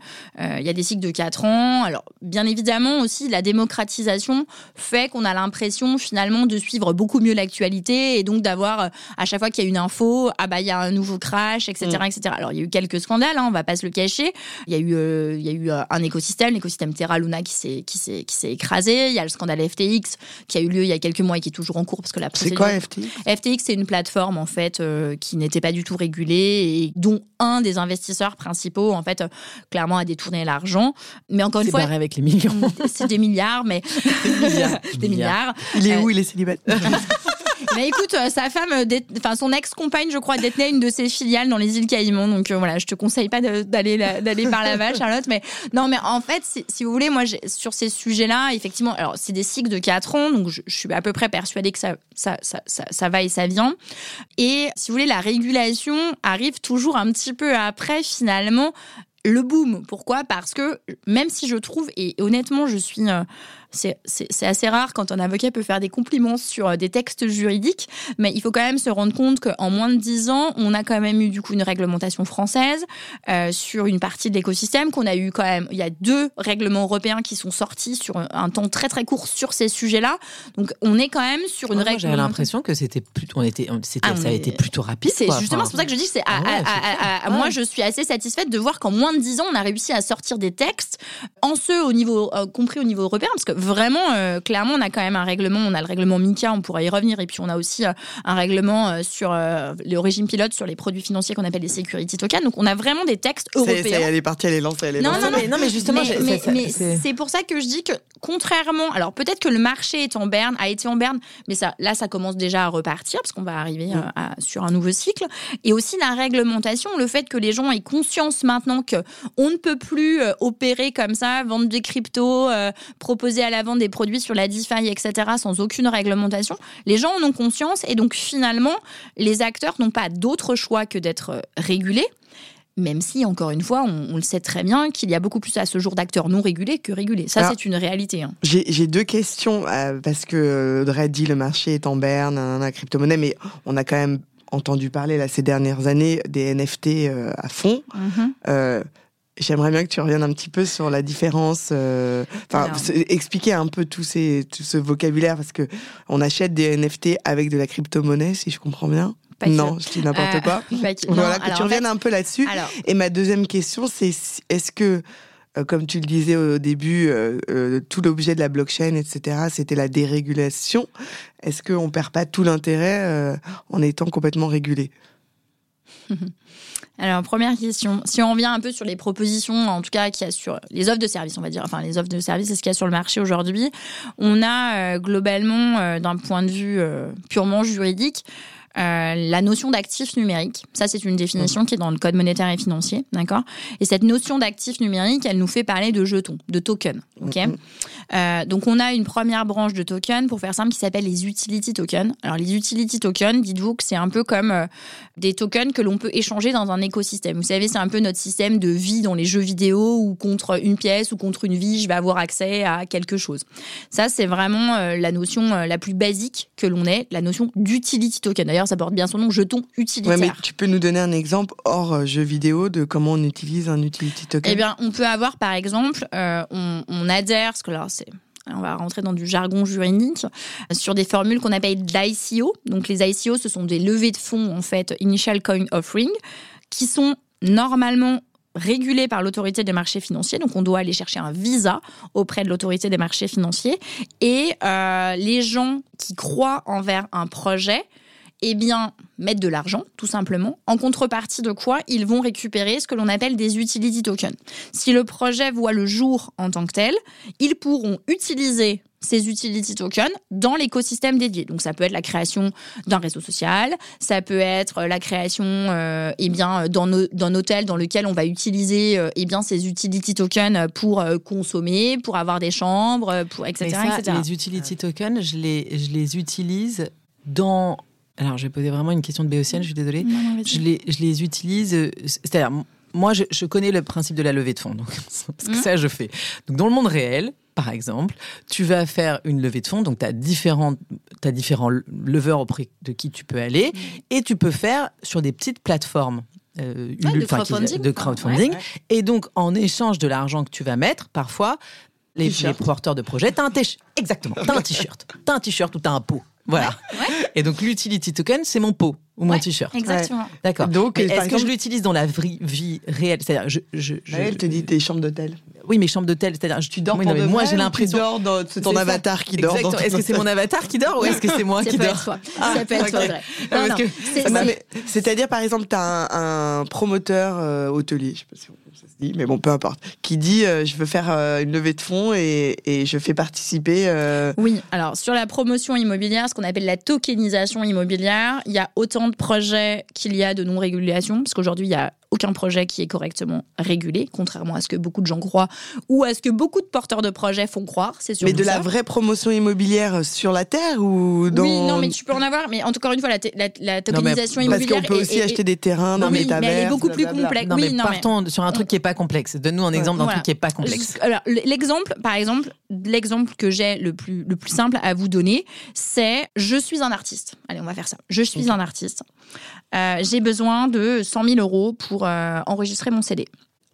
il y a des cycles de 4 ans. Alors bien évidemment aussi, la démocratisation fait qu'on a l'impression finalement de suivre beaucoup mieux l'actualité et donc d'avoir à chaque fois qu'il y a une info, ah bah il y a un nouveau crash, etc., mm. etc. Alors il y a eu quelques scandales, hein, on va pas se le cacher. Il y a eu, il y a eu un écosystème, l'écosystème Terra Luna qui s'est qui s'est qui s'est écrasé. Il y a le scandale FTX qui a eu lieu il y a quelques mois et qui est toujours en cours parce que la C'est quoi FTX FTX c'est une plateforme en fait qui n'était pas du tout régulée et dont un des investisseurs principaux en fait clairement à détourner l'argent. Mais encore une fois, avec les millions. c'est des milliards, mais des milliards. Il est où Il est célibataire. Mais écoute, euh, sa femme, euh, enfin son ex-compagne, je crois, détenait une de ses filiales dans les îles Caïmans. Donc euh, voilà, je te conseille pas d'aller d'aller par là-bas, Charlotte. Mais non, mais en fait, si, vous voulez, moi, sur ces sujets-là, effectivement, alors c'est des cycles de 4 ans, donc je, suis à peu près persuadée que ça ça, ça, ça, ça va et ça vient. Et si vous voulez, la régulation arrive toujours un petit peu après, finalement, le boom. Pourquoi? Parce que même si je trouve, et honnêtement, je suis c'est assez rare quand un avocat peut faire des compliments sur euh, des textes juridiques, mais il faut quand même se rendre compte qu'en moins de 10 ans, on a quand même eu du coup une réglementation française euh, sur une partie de l'écosystème, qu'on a eu quand même, il y a deux règlements européens qui sont sortis sur un temps très très court sur ces sujets-là. Donc on est quand même sur une règle. J'avais l'impression que c'était plutôt, on était, ah, ça a été plutôt rapide. C'est justement c'est pour ça que je dis que c'est, ah moi je suis assez satisfaite de voir qu'en moins de 10 ans, on a réussi à sortir des textes, en ce au niveau, euh, compris au niveau européen, parce que vraiment, euh, clairement, on a quand même un règlement. On a le règlement MICA, on pourra y revenir. Et puis, on a aussi euh, un règlement euh, sur le régime pilote sur les produits financiers qu'on appelle les security tokens. Donc, on a vraiment des textes européens. Ça, elle est partie, elle est lancée. Elle est non, non, non, non, mais justement, mais, c'est pour ça que je dis que, contrairement, alors peut-être que le marché est en berne, a été en berne, mais ça, là, ça commence déjà à repartir parce qu'on va arriver sur un nouveau cycle. Et aussi la réglementation, le fait que les gens aient conscience maintenant que on ne peut plus opérer comme ça, vendre des cryptos, proposer à la vente des produits sur la DeFi, etc., sans aucune réglementation, les gens en ont conscience et donc finalement, les acteurs n'ont pas d'autre choix que d'être euh, régulés même si, encore une fois, on, le sait très bien qu'il y a beaucoup plus à ce jour d'acteurs non régulés que régulés. Ça, c'est une réalité. Hein. J'ai deux questions, euh, parce que euh, Dredd dit le marché est en berne, un, crypto-monnaie, mais on a quand même entendu parler là, ces dernières années des NFT à fond. Mm-hmm. J'aimerais bien que tu reviennes un petit peu sur la différence, euh, expliquer un peu tout, ces, tout ce vocabulaire parce que on achète des NFT avec de la crypto-monnaie, si je comprends bien. non, je dis n'importe euh, quoi. voilà, que tu reviennes un peu là-dessus. Et ma deuxième question, c'est est-ce que, euh, comme tu le disais au début, tout l'objet de la blockchain, etc., c'était la dérégulation. Est-ce qu'on perd pas tout l'intérêt en étant complètement régulé? Alors, première question. Si on revient un peu sur les propositions, en tout cas, qu'il y sur les offres de services, on va dire, enfin, les offres de services, c'est ce qu'il y a sur le marché aujourd'hui. On a euh, globalement, euh, d'un point de vue euh, purement juridique, euh, la notion d'actif numérique. Ça, c'est une définition qui est dans le code monétaire et financier, d'accord? Et cette notion d'actif numérique, elle nous fait parler de jetons, de tokens, ok? Mm-hmm. euh, Donc, on a une première branche de tokens, pour faire simple, qui s'appelle les utility tokens. Alors, les utility tokens, dites-vous que c'est un peu comme euh, des tokens que l'on peut échanger dans un écosystème. Vous savez, c'est un peu notre système de vie dans les jeux vidéo où contre une pièce ou contre une vie, je vais avoir accès à quelque chose. Ça, c'est vraiment la notion la plus basique que l'on ait, la notion d'utility token. D'ailleurs, ça porte bien son nom, jeton utilitaire. mais tu peux nous donner un exemple hors euh, jeu vidéo de comment on utilise un utility token? Eh bien, on peut avoir par exemple, euh, on, adhère, parce que là, c'est on va rentrer dans du jargon juridique, sur des formules qu'on appelle l'ICO. Donc les ICO, ce sont des levées de fonds, en fait, Initial Coin Offering, qui sont normalement régulés par l'autorité des marchés financiers. Donc, on doit aller chercher un visa auprès de l'autorité des marchés financiers. Et euh, les gens qui croient envers un projet eh bien, mettre de l'argent, tout simplement. En contrepartie de quoi, ils vont récupérer ce que l'on appelle des utility tokens. Si le projet voit le jour en tant que tel, ils pourront utiliser ces utility tokens dans l'écosystème dédié. Donc ça peut être la création d'un réseau social, ça peut être la création euh, eh bien d'un hôtel dans lequel on va utiliser euh, eh bien ces utility tokens pour euh, consommer, pour avoir des chambres, pour etc. Les utility tokens, je les je les utilise dans alors, je vais poser vraiment une question de béotienne, je suis désolée. je, les, je les utilise. Euh, c'est-à-dire, moi, je, connais le principe de la levée de fonds. Donc, parce que mmh. ça, je fais. Donc, dans le monde réel, par exemple, tu vas faire une levée de fonds, donc tu as différents, as différents leveurs auprès de qui tu peux aller, mmh. et tu peux faire sur des petites plateformes de crowdfunding. Et donc, en échange de l'argent que tu vas mettre, parfois, les, porteurs de projets, t'as un t-shirt. Exactement. T'as un t-shirt. T'as un t-shirt ou t'as un pot. Voilà. Et donc, l'utility token, c'est mon pot ou mon t-shirt. Exactement. D'accord. Donc, est-ce que je l'utilise dans la vie réelle? C'est-à-dire, je, je, Elle te dit tes chambres d'hôtel. Oui, mes chambres d'hôtel, c'est-à-dire, tu dors pendant Moi, j'ai l'impression. C'est ton avatar qui dort. Est-ce que c'est mon avatar qui dort ou est-ce que c'est moi qui dors Ça peut être vrai. C'est-à-dire, par exemple, tu as un, promoteur euh, hôtelier, je sais pas si ça se dit, mais bon, peu importe, qui dit euh, je veux faire euh, une levée de fonds et, et je fais participer. Oui, alors sur la promotion immobilière, ce qu'on appelle la tokenisation immobilière, il y a autant de projets qu'il y a de non-régulation, parce qu'aujourd'hui, il y a aucun projet qui est correctement régulé, contrairement à ce que beaucoup de gens croient ou à ce que beaucoup de porteurs de projets font croire. C'est Mais de la vraie promotion immobilière sur la terre ou dans... Oui, non, mais tu peux en avoir. Mais encore une fois, la, la, tokenisation immobilière. Parce qu'on peut aussi acheter des terrains dans oui, mais elle est beaucoup plus complexe. Non, mais partons sur un truc qui est pas complexe. Donne-nous un exemple d'un truc qui est pas complexe. Alors, l'exemple, par exemple, l'exemple que j'ai le plus, le plus simple à vous donner, c'est je suis un artiste. Allez, on va faire ça. Je suis un artiste. Euh, j'ai besoin de 100 000 euros pour euh, enregistrer mon CD.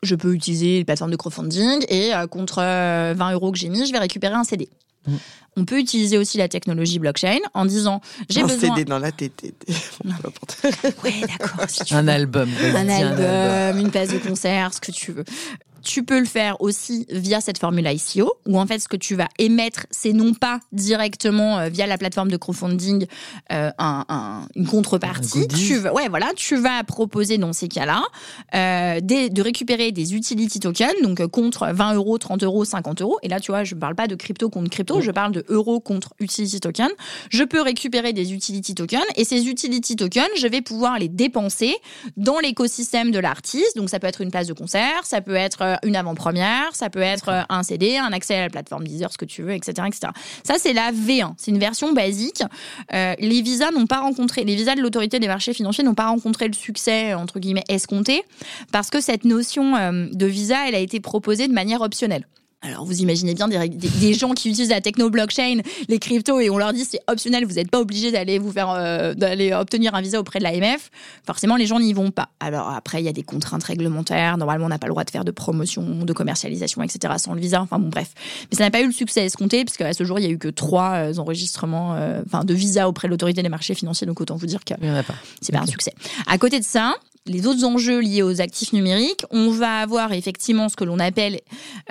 Je peux utiliser les plateformes de crowdfunding et euh, contre 20 euros que j'ai mis, je vais récupérer un CD. Mm. On peut utiliser aussi la technologie blockchain en disant j'ai besoin. Un CD dans la tête. ouais, d'accord. un album. Un album, une place de concert, ce que tu veux. Tu peux le faire aussi via cette formule ICO, où en fait ce que tu vas émettre, c'est non pas directement euh, via la plateforme de crowdfunding euh, une contrepartie. Tu vas, ouais, voilà, tu vas proposer dans ces cas-là euh, de récupérer des utility tokens, donc contre 20 euros, 30 euros, 50 euros. Et là, tu vois, je ne parle pas de crypto contre crypto, je parle de euros contre utility token. Je peux récupérer des utility tokens et ces utility tokens, je vais pouvoir les dépenser dans l'écosystème de l'artiste. Donc ça peut être une place de concert, ça peut être une avant-première, ça peut être euh, un CD, un accès à la plateforme Deezer, ce que tu veux, etc. etc. Ça, c'est la V1. C'est une version basique. Euh, les visas n'ont pas rencontré, les visas de l'autorité des marchés financiers n'ont pas rencontré le succès, entre guillemets, escompté, parce que cette notion de visa, elle a été proposée de manière optionnelle. Alors, vous imaginez bien des, gens qui utilisent la techno blockchain, les cryptos, et on leur dit c'est optionnel, vous n'êtes pas obligé d'aller vous faire, euh, d'aller obtenir un visa auprès de l'AMF. Forcément, les gens n'y vont pas. Alors après, il y a des contraintes réglementaires. Normalement, on n'a pas le droit de faire de promotion, de commercialisation, etc. sans le visa. Enfin bon, bref. Mais ça n'a pas eu le succès escompté, parce qu'à ce jour, il y a eu que trois euh, enregistrements, euh, enfin, de visa auprès de l'autorité des marchés financiers. Donc autant vous dire que c'est pas un succès. À côté de ça, les autres enjeux liés aux actifs numériques, on va avoir effectivement ce que l'on appelle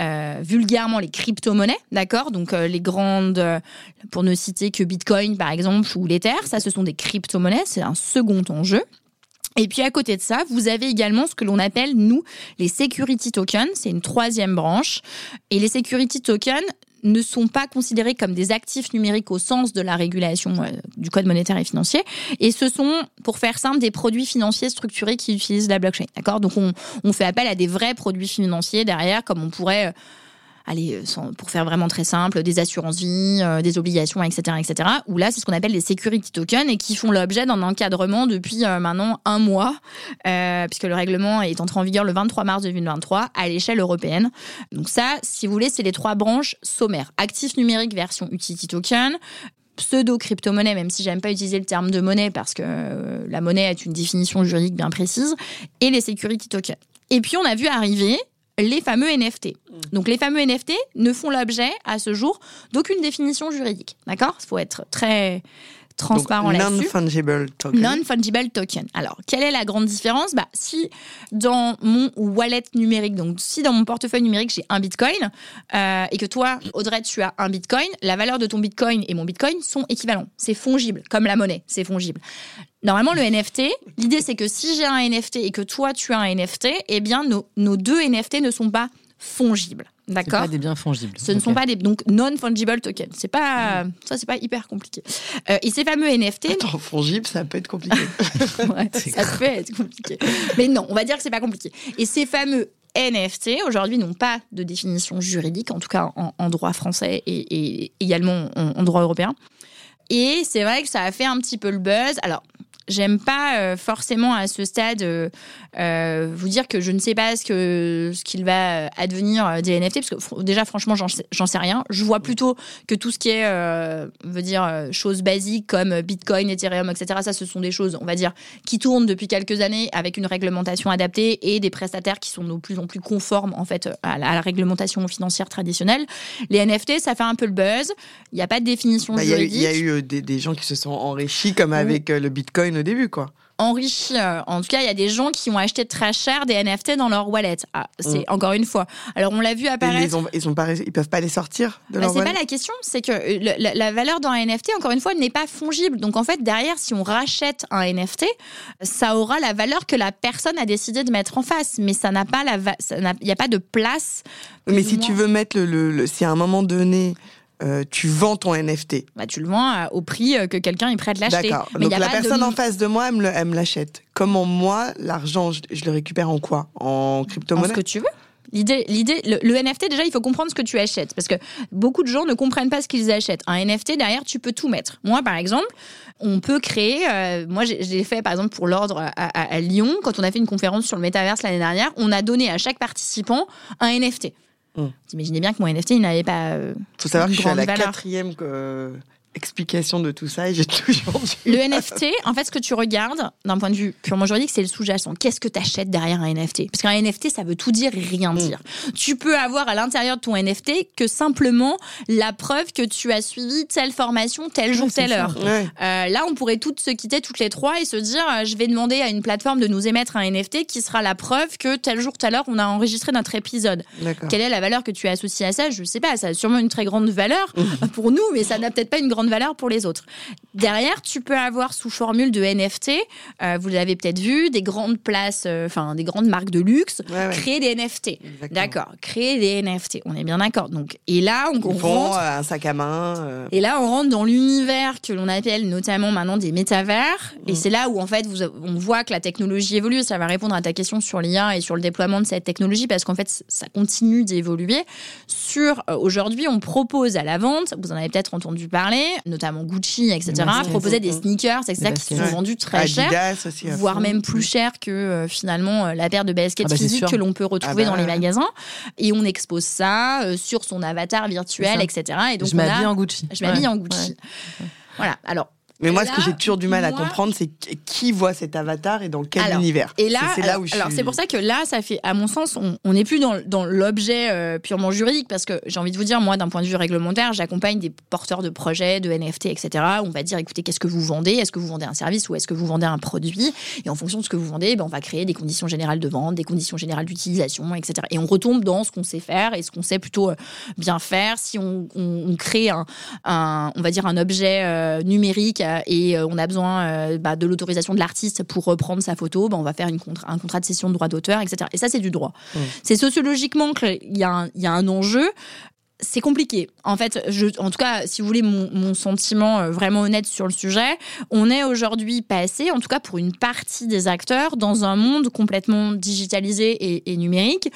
euh, vulgairement les crypto-monnaies, d'accord? Donc euh, les grandes, euh, pour ne citer que Bitcoin par exemple ou l'Ether, ça ce sont des crypto-monnaies, c'est un second enjeu. Et puis à côté de ça, vous avez également ce que l'on appelle, nous, les security tokens. C'est une troisième branche. Et les security tokens, ne sont pas considérés comme des actifs numériques au sens de la régulation euh, du code monétaire et financier. Et ce sont, pour faire simple, des produits financiers structurés qui utilisent la blockchain. D'accord? Donc on, on, fait appel à des vrais produits financiers derrière, comme on pourrait allez, euh, pour faire vraiment très simple, des assurances-vie, euh, des obligations, etc., etc. Où là, c'est ce qu'on appelle les security tokens et qui font l'objet d'un encadrement depuis euh, maintenant un mois, puisque le règlement est entré en vigueur le 23 mars 2023 à l'échelle européenne. Donc ça, si vous voulez, c'est les trois branches sommaires. Actifs numériques version utility token, pseudo-crypto-monnaie, même si j'aime pas utiliser le terme de monnaie parce que la monnaie est une définition juridique bien précise, et les security tokens. Et puis on a vu arriver les fameux NFT. Mm. Donc les fameux NFT ne font l'objet à ce jour d'aucune définition juridique. D'accord? Il faut être très transparent là-dessus. Non-fungible token. Non-fungible token. Alors, quelle est la grande différence? Bah, Si dans mon wallet numérique, donc si dans mon portefeuille numérique, j'ai un bitcoin, euh, et que toi, Audrey, tu as un bitcoin, la valeur de ton bitcoin et mon bitcoin sont équivalents. C'est fongible, comme la monnaie, c'est fongible. Normalement, le NFT, l'idée c'est que si j'ai un NFT et que toi tu as un NFT, eh bien nos, nos deux NFT ne sont pas fongibles. D'accord. Pas des biens fongibles. Ce ne sont pas des donc non fungible tokens. C'est pas mm. ça, c'est pas hyper compliqué. Euh, et ces fameux NFT. Attends, fongible, ça peut être compliqué. ouais, ça peut être compliqué. Mais non, on va dire que c'est pas compliqué. Et ces fameux NFT aujourd'hui n'ont pas de définition juridique, en tout cas en, droit français et, également en, en droit européen. Et c'est vrai que ça a fait un petit peu le buzz. Alors, j'aime pas euh, forcément à ce stade euh, euh, vous dire que je ne sais pas ce que ce qu'il va advenir des NFT parce que déjà franchement j'en sais, rien. Je vois plutôt que tout ce qui est veut dire choses basiques comme Bitcoin, Ethereum, etc. Ça ce sont des choses on va dire qui tournent depuis quelques années avec une réglementation adaptée et des prestataires qui sont de plus en plus conformes en fait à la, réglementation financière traditionnelle. Les NFT ça fait un peu le buzz. Il n'y a pas de définition juridique. Il y, a eu des, des, gens qui se sont enrichis comme avec le Bitcoin au début quoi enrichi. Euh, en tout cas, il y a des gens qui ont acheté très cher des NFT dans leur wallet. Ah, c'est mm. encore une fois. Alors, on l'a vu apparaître. Ils, ont, pas, ils peuvent pas les sortir de bah, C'est pas la question. C'est que euh, la, valeur d'un NFT, encore une fois, n'est pas fongible. Donc, en fait, derrière, si on rachète un NFT, ça aura la valeur que la personne a décidé de mettre en face. Mais ça n'a pas la, il n'y a pas de place. Mais si tu veux mettre le, le si à un moment donné euh, tu vends ton NFT. Bah, tu le vends euh, au prix euh, que quelqu'un est prêt à l'acheter. D'accord. Donc la personne en face de moi, elle me l'achète. Comment moi, l'argent, je, le récupère en quoi? En crypto-monnaie? En ce que tu veux. L'idée, l'idée, le, NFT, déjà, il faut comprendre ce que tu achètes. Parce que beaucoup de gens ne comprennent pas ce qu'ils achètent. Un NFT, derrière, tu peux tout mettre. Moi, par exemple, on peut créer. moi, j'ai fait, par exemple, pour l'ordre à, à, Lyon, quand on a fait une conférence sur le métaverse l'année dernière, on a donné à chaque participant un NFT. Mmh. Imaginez bien que mon NFT, il n'avait pas. Il faut savoir que je suis à la quatrième explication de tout ça et j'ai toujours Le NFT, en fait, ce que tu regardes d'un point de vue purement juridique, c'est le sous-jacent. Qu'est-ce que tu achètes derrière un NFT Parce qu'un NFT, ça veut tout dire et rien mm. dire. Tu peux avoir à l'intérieur de ton NFT que simplement la preuve que tu as suivi telle formation, tel jour, telle heure. Euh, là, on pourrait toutes se quitter toutes les trois et se dire euh, je vais demander à une plateforme de nous émettre un NFT qui sera la preuve que tel jour, telle heure, on a enregistré notre épisode. Quelle est la valeur que tu associes à ça? Je sais pas. Ça a sûrement une très grande valeur mm. pour nous, mais ça n'a peut-être pas une grande valeur pour les autres. Derrière, tu peux avoir sous formule de NFT, euh, vous l'avez peut-être vu, des grandes places, euh, enfin des grandes marques de luxe, créer des NFT. D'accord, créer des NFT. On est bien d'accord. Donc, et là, on, rentre euh, un sac à main. Et là, on rentre dans l'univers que l'on appelle notamment maintenant des métavers. Et mm. c'est là où en fait, vous, on voit que la technologie évolue. Ça va répondre à ta question sur l'IA et sur le déploiement de cette technologie parce qu'en fait, ça continue d'évoluer. Sur aujourd'hui, on propose à la vente, vous en avez peut-être entendu parler, notamment Gucci, etc., proposaient des sneakers, etc., qui sont vendus très cher, voire même plus cher que euh, finalement euh, la paire de baskets ah bah physiques que l'on peut retrouver ah dans bah les magasins. Et on expose ça euh, sur son avatar virtuel, etc. Et donc je m'habille en Gucci. Je m'habille en Gucci. Voilà. Alors, mais moi, ce que j'ai toujours du mal à comprendre, c'est qui voit cet avatar et dans quel univers. Et là, c'est là où alors c'est pour ça que là, ça fait, à mon sens, on n'est plus dans, dans l'objet euh, purement juridique, parce que j'ai envie de vous dire, moi, d'un point de vue réglementaire, j'accompagne des porteurs de projets, de NFT, etc. On va dire, écoutez, qu'est-ce que vous vendez? Est-ce que vous vendez un service ou est-ce que vous vendez un produit? Et en fonction de ce que vous vendez, ben, on va créer des conditions générales de vente, des conditions générales d'utilisation, etc. Et on retombe dans ce qu'on sait faire et ce qu'on sait plutôt euh, bien faire. Si on, on, crée un, un, on va dire, un objet euh, numérique et euh, on a besoin euh, bah, de l'autorisation de l'artiste pour reprendre sa photo, bah, on va faire une un contrat de cession de droit d'auteur, etc. Et ça, c'est du droit. Mmh. C'est sociologiquement qu'il y a un enjeu c'est compliqué. En fait, je, en tout cas, si vous voulez mon, sentiment euh, vraiment honnête sur le sujet, on est aujourd'hui passé, en tout cas pour une partie des acteurs, dans un monde complètement digitalisé et, numérique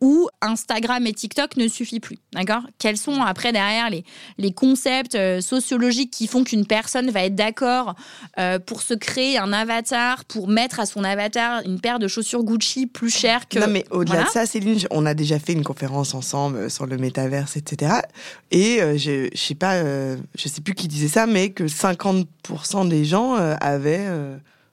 où Instagram et TikTok ne suffit plus. D'accord? Quels sont après derrière les, les concepts euh, sociologiques qui font qu'une personne va être d'accord euh, pour se créer un avatar, pour mettre à son avatar une paire de chaussures Gucci plus chère que. Non, mais au-delà de ça, Céline, on a déjà fait une conférence ensemble sur le métaverse, etc. Et euh, je, je sais pas, euh, je sais plus qui disait ça, mais que 50% des gens euh, avaient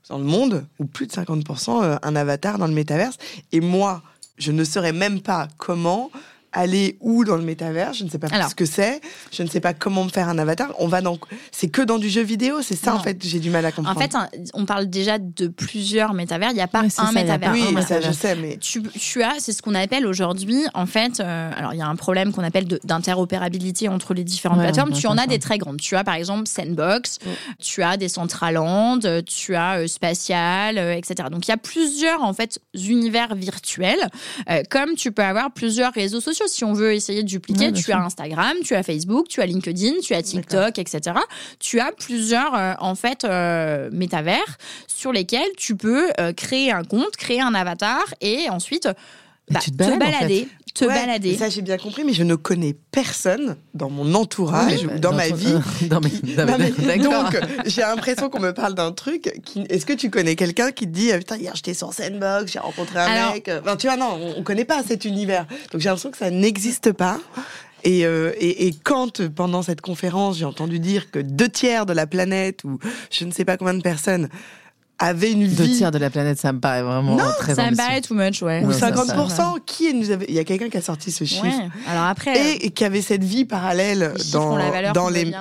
dans le monde, ou plus de 50%, un avatar dans le métaverse. Et moi, je ne saurais même pas comment aller où dans le métavers Je ne sais pas ce que c'est. Je ne sais pas comment me faire un avatar. On va dans, c'est que dans du jeu vidéo. C'est ça en fait. J'ai du mal à comprendre. En fait, on parle déjà de plusieurs métavers. Il n'y a pas un métavers. Oui, mais ça je sais. Mais tu, tu as, c'est ce qu'on appelle aujourd'hui. En fait, euh, alors il y a un problème qu'on appelle d'interopérabilité entre les différentes plateformes. Tu en as des très grandes. Tu as par exemple Sandbox. Tu as des Centraland. Tu as euh, Spatial, euh, etc. Donc il y a plusieurs en fait univers virtuels. comme tu peux avoir plusieurs réseaux sociaux si on veut essayer de dupliquer, tu as Instagram, tu as Facebook, tu as LinkedIn, tu as TikTok, etc. Tu as plusieurs, euh, en fait, euh, métavers sur lesquels tu peux euh, créer un compte, créer un avatar et ensuite bah, te, balader te balader. Ça, j'ai bien compris, mais je ne connais personne dans mon entourage ou dans, ma vie. dans donc, j'ai l'impression qu'on me parle d'un truc. Qui... Est-ce que tu connais quelqu'un qui te dit Putain, hier j'étais sur Sandbox, j'ai rencontré un mec. Enfin, tu vois, non, on ne connaît pas cet univers. Donc, j'ai l'impression que ça n'existe pas. Euh, et, et, quand, pendant cette conférence, j'ai entendu dire que deux tiers de la planète, ou je ne sais pas combien de personnes, avait une vie. Deux tiers de la planète, ça me paraît vraiment non, très ça me paraît too much, ouais. Ou 50%. Qui nous avait... Il y a quelqu'un qui a sorti ce chiffre. Ouais. Alors après. Et, qui avait cette vie parallèle dans, dans, les,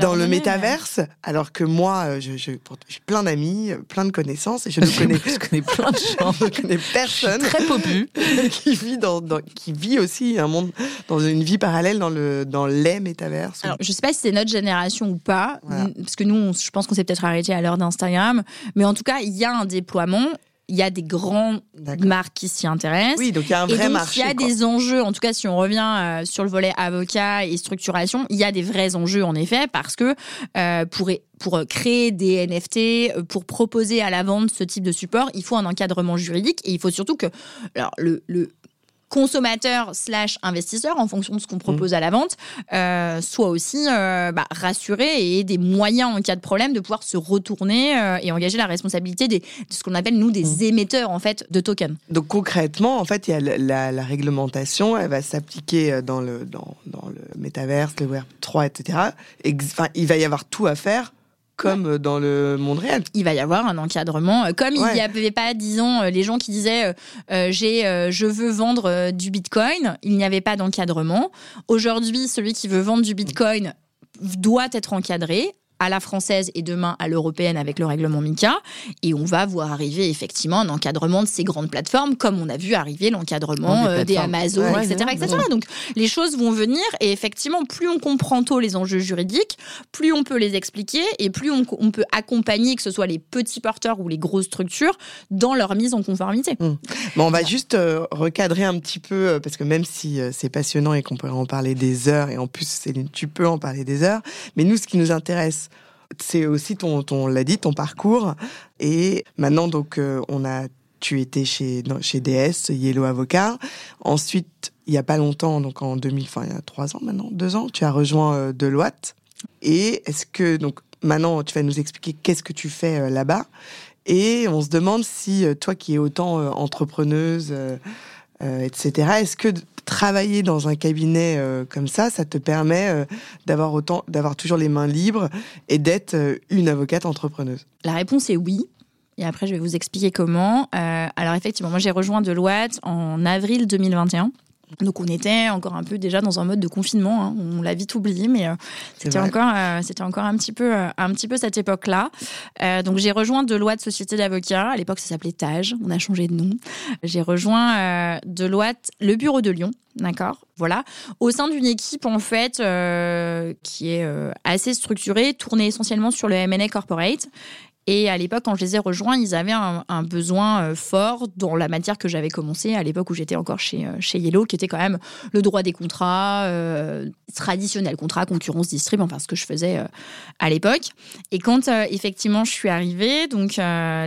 dans le métaverse. Alors que moi, j'ai je, je, plein d'amis, plein de connaissances et je ne connais, je connais plein de gens. je connais personne. Très popu. qui vit dans, dans, qui vit aussi un monde, dans une vie parallèle dans le, dans les métaverses. Alors, je sais pas si c'est notre génération ou pas. Parce que nous, je pense qu'on s'est peut-être arrêté à l'heure d'Instagram. Mais en tout cas, il y a un déploiement il y a des grandes marques qui s'y intéressent. Oui, donc il y a un vrai et donc, marché. Il y a des enjeux, en tout cas si on revient euh, sur le volet avocat et structuration, il y a des vrais enjeux en effet parce que euh, pour pour créer des NFT, euh, pour proposer à la vente ce type de support, il faut un encadrement juridique et il faut surtout que alors le, le consommateur slash investisseur en fonction de ce qu'on propose à la vente euh, soit aussi euh, bah, rassuré et ait des moyens en cas de problème de pouvoir se retourner euh, et engager la responsabilité des, de ce qu'on appelle nous des mmh. émetteurs en fait de tokens. Donc concrètement en fait il y a la, la, réglementation elle va s'appliquer dans le dans, dans le métaverse le Web 3 etc. Enfin il va y avoir tout à faire comme dans le monde réel. Il va y avoir un encadrement, euh, comme il n'y avait pas, disons, euh, les gens qui disaient euh, j'ai, je veux vendre du Bitcoin, il n'y avait pas d'encadrement. Aujourd'hui, celui qui veut vendre du Bitcoin doit être encadré à la française et demain à l'européenne avec le règlement MICA. Et on va voir arriver effectivement un encadrement de ces grandes plateformes, comme on a vu arriver l'encadrement euh, des, Amazon, etc., etc. Donc les choses vont venir et effectivement, plus on comprend tôt les enjeux juridiques, plus on peut les expliquer et plus on, peut accompagner, que ce soit les petits porteurs ou les grosses structures, dans leur mise en conformité. Mmh. Bon, on va juste euh, recadrer un petit peu, euh, parce que même si c'est passionnant et qu'on pourrait en parler des heures, et en plus, Céline, tu peux en parler des heures, mais nous, ce qui nous intéresse, c'est aussi ton, ton l'a dit, ton parcours. Et maintenant, donc, euh, on a, tu étais chez, chez DS, Yellow Avocat. Ensuite, il y a pas longtemps, donc en 2000, enfin, il y a trois ans maintenant, deux ans, tu as rejoint euh, Deloitte. Et est-ce que, donc, maintenant, tu vas nous expliquer qu'est-ce que tu fais euh, là-bas? Et on se demande si toi qui es autant entrepreneuse, etc., est-ce que travailler dans un cabinet euh, comme ça, ça te permet euh, d'avoir toujours les mains libres et d'être euh, une avocate entrepreneuse La réponse est oui. Et après, je vais vous expliquer comment. alors, effectivement, moi, j'ai rejoint Deloitte en avril 2021. Donc on était encore un peu déjà dans un mode de confinement. Hein. On l'a vite oublié, mais euh, c'était encore, euh, c'était encore un petit peu, euh, un petit peu cette époque-là. donc j'ai rejoint Deloitte Société d'avocats. À l'époque, ça s'appelait Tage. On a changé de nom. J'ai rejoint Deloitte le bureau de Lyon. D'accord, voilà. Au sein d'une équipe en fait qui est assez structurée, tournée essentiellement sur le M&A corporate et à l'époque, quand je les ai rejoints, ils avaient un, besoin euh, fort dans la matière que j'avais commencé à l'époque où j'étais encore chez, euh, chez Yellow, qui était quand même le droit des contrats, euh, traditionnel contrat, concurrence, distrib, enfin ce que je faisais à l'époque. Et quand effectivement je suis arrivée, donc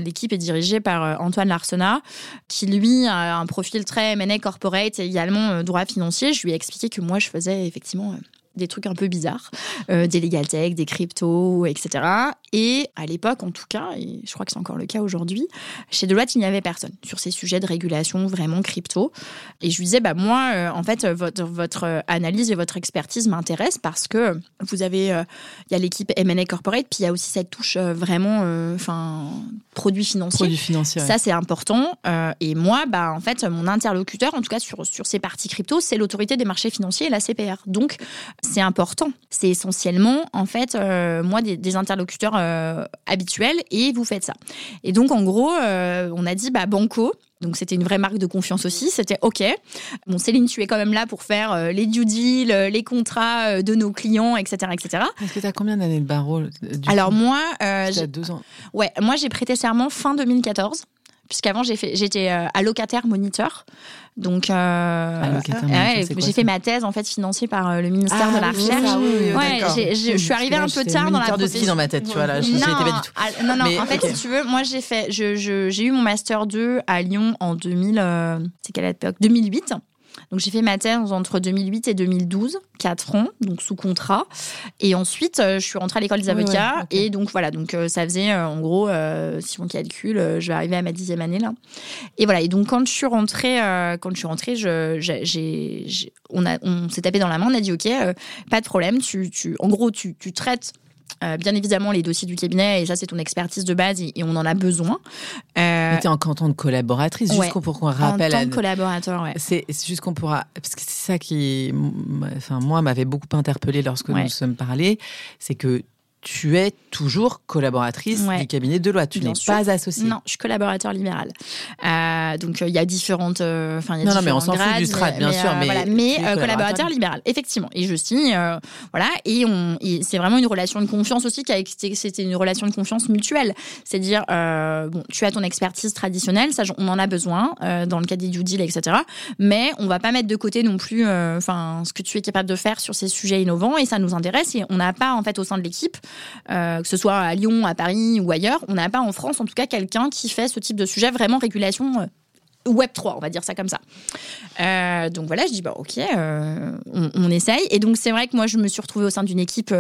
l'équipe est dirigée par Antoine Larsena, qui lui a un profil très M&A corporate et également droit financier. Je lui ai expliqué que moi je faisais effectivement des trucs un peu bizarres, euh, des legal tech, des cryptos, etc. Et à l'époque, en tout cas, et je crois que c'est encore le cas aujourd'hui, chez Deloitte, il n'y avait personne sur ces sujets de régulation vraiment crypto. Et je lui disais, bah moi, euh, en fait, votre, votre analyse et votre expertise m'intéressent parce que vous avez, euh, il y a l'équipe M&A Corporate, puis il y a aussi cette touche vraiment, enfin, produits financiers. Produits financiers. Ça, c'est important. et moi, bah, en fait, mon interlocuteur, en tout cas sur, sur ces parties crypto, c'est l'autorité des marchés financiers et la CPR. Donc, c'est important. C'est essentiellement, en fait, euh, moi, des, interlocuteurs euh, habituels et vous faites ça. Et donc, en gros, euh, on a dit, bah, Banco. Donc, c'était une vraie marque de confiance aussi. C'était OK. Bon, Céline, tu es quand même là pour faire les due deals, les contrats de nos clients, etc. etc. Est-ce que tu as combien d'années de barreau Alors, moi. j'ai deux ans. Ouais, moi, j'ai prêté serment fin 2014 puisqu'avant j'étais allocataire moniteur donc, euh, j'ai fait ma thèse en fait financée par euh, le ministère de la ah, Recherche. ouais, je suis arrivée un peu tard dans la de ski dans ma tête, tu vois là, pas du tout. Ah, non, non, en fait, si tu veux, moi j'ai fait, j'ai eu mon master 2 à Lyon en 2000, euh, c'est quelle époque? 2008. Donc j'ai fait ma thèse entre 2008 et 2012, 4 ans, donc sous contrat. Et ensuite, je suis rentrée à l'école des avocats. Et donc voilà, donc ça faisait en gros, si on calcule, je vais arriver à ma dixième année là. Et voilà, et donc quand je suis rentrée, quand je suis rentrée, je, j'ai, on, a, on s'est tapé dans la main, on a dit ok, pas de problème, tu, tu, en gros, tu, tu traites euh, bien évidemment, les dossiers du cabinet, et ça, c'est ton expertise de base, et, on en a besoin. Euh, tu es en tant de collaboratrice, juste pour qu'on rappelle. En tant que collaborateur, ouais. C'est juste qu'on pourra. Parce que c'est ça qui, enfin, moi, m'avait beaucoup interpellé lorsque nous nous sommes parlé, c'est que tu es toujours collaboratrice du cabinet de loi. Tu n'es pas associée. Non, je suis collaborateur libéral. Euh, donc euh, il y a différentes, euh, enfin il y a non, non, mais on s'en fout du strat, bien sûr, mais, voilà, mais collaborateur libéral, effectivement. Et je signe, voilà, et on, c'est vraiment une relation de confiance aussi qui a c'était une relation de confiance mutuelle. C'est-à-dire, bon, tu as ton expertise traditionnelle, ça, on en a besoin dans le cas des due deal, etc. Mais on va pas mettre de côté non plus, enfin, ce que tu es capable de faire sur ces sujets innovants, et ça nous intéresse. Et on n'a pas en fait au sein de l'équipe euh, que ce soit à Lyon, à Paris ou ailleurs, on n'a pas en France en tout cas quelqu'un qui fait ce type de sujet vraiment régulation. Euh, Web 3, on va dire ça comme ça. Euh, donc voilà, je dis bah ok, on, essaye. Et donc c'est vrai que moi je me suis retrouvée au sein d'une équipe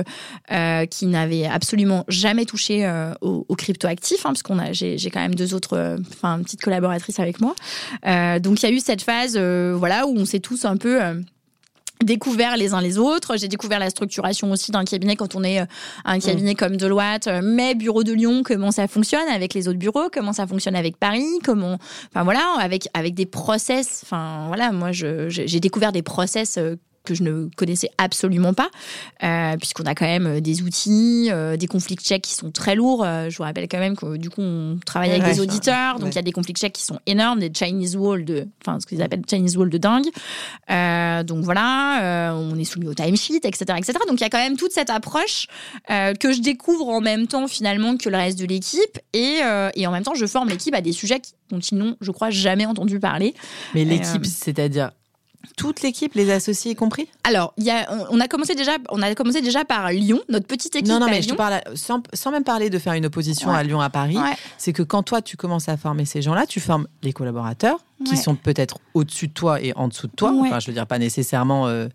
qui n'avait absolument jamais touché aux, crypto actifs, hein, parce qu'on a j'ai quand même deux autres, enfin une petite collaboratrice avec moi. donc il y a eu cette phase, voilà, où on s'est tous un peu découvert les uns les autres. J'ai découvert la structuration aussi d'un cabinet quand on est euh, un cabinet comme Deloitte, euh, mais bureau de Lyon, comment ça fonctionne avec les autres bureaux, comment ça fonctionne avec Paris, comment, enfin voilà, avec avec des process. Enfin voilà, moi j'ai découvert des process euh, que je ne connaissais absolument pas, euh, puisqu'on a quand même euh, des outils, euh, des conflits checks qui sont très lourds. je vous rappelle quand même que du coup, on travaille avec des auditeurs, donc il y a des conflits checks qui sont énormes, des Chinese wall de, enfin ce qu'ils appellent Chinese wall de dingue. donc voilà, on est soumis au timesheet, etc., etc. Donc il y a quand même toute cette approche que je découvre en même temps finalement que le reste de l'équipe, et, et en même temps, je forme l'équipe à des sujets dont ils n'ont, je crois, jamais entendu parler. Mais l'équipe, c'est-à-dire toute l'équipe, les associés y compris? Alors, y a, on, a commencé déjà, on a commencé déjà par Lyon, notre petite équipe. Non, non, mais je te parle sans, même parler de faire une opposition à Lyon à Paris. C'est que quand toi tu commences à former ces gens-là, tu formes les collaborateurs qui sont peut-être au-dessus de toi et en dessous de toi. Enfin, je veux dire pas nécessairement. Euh,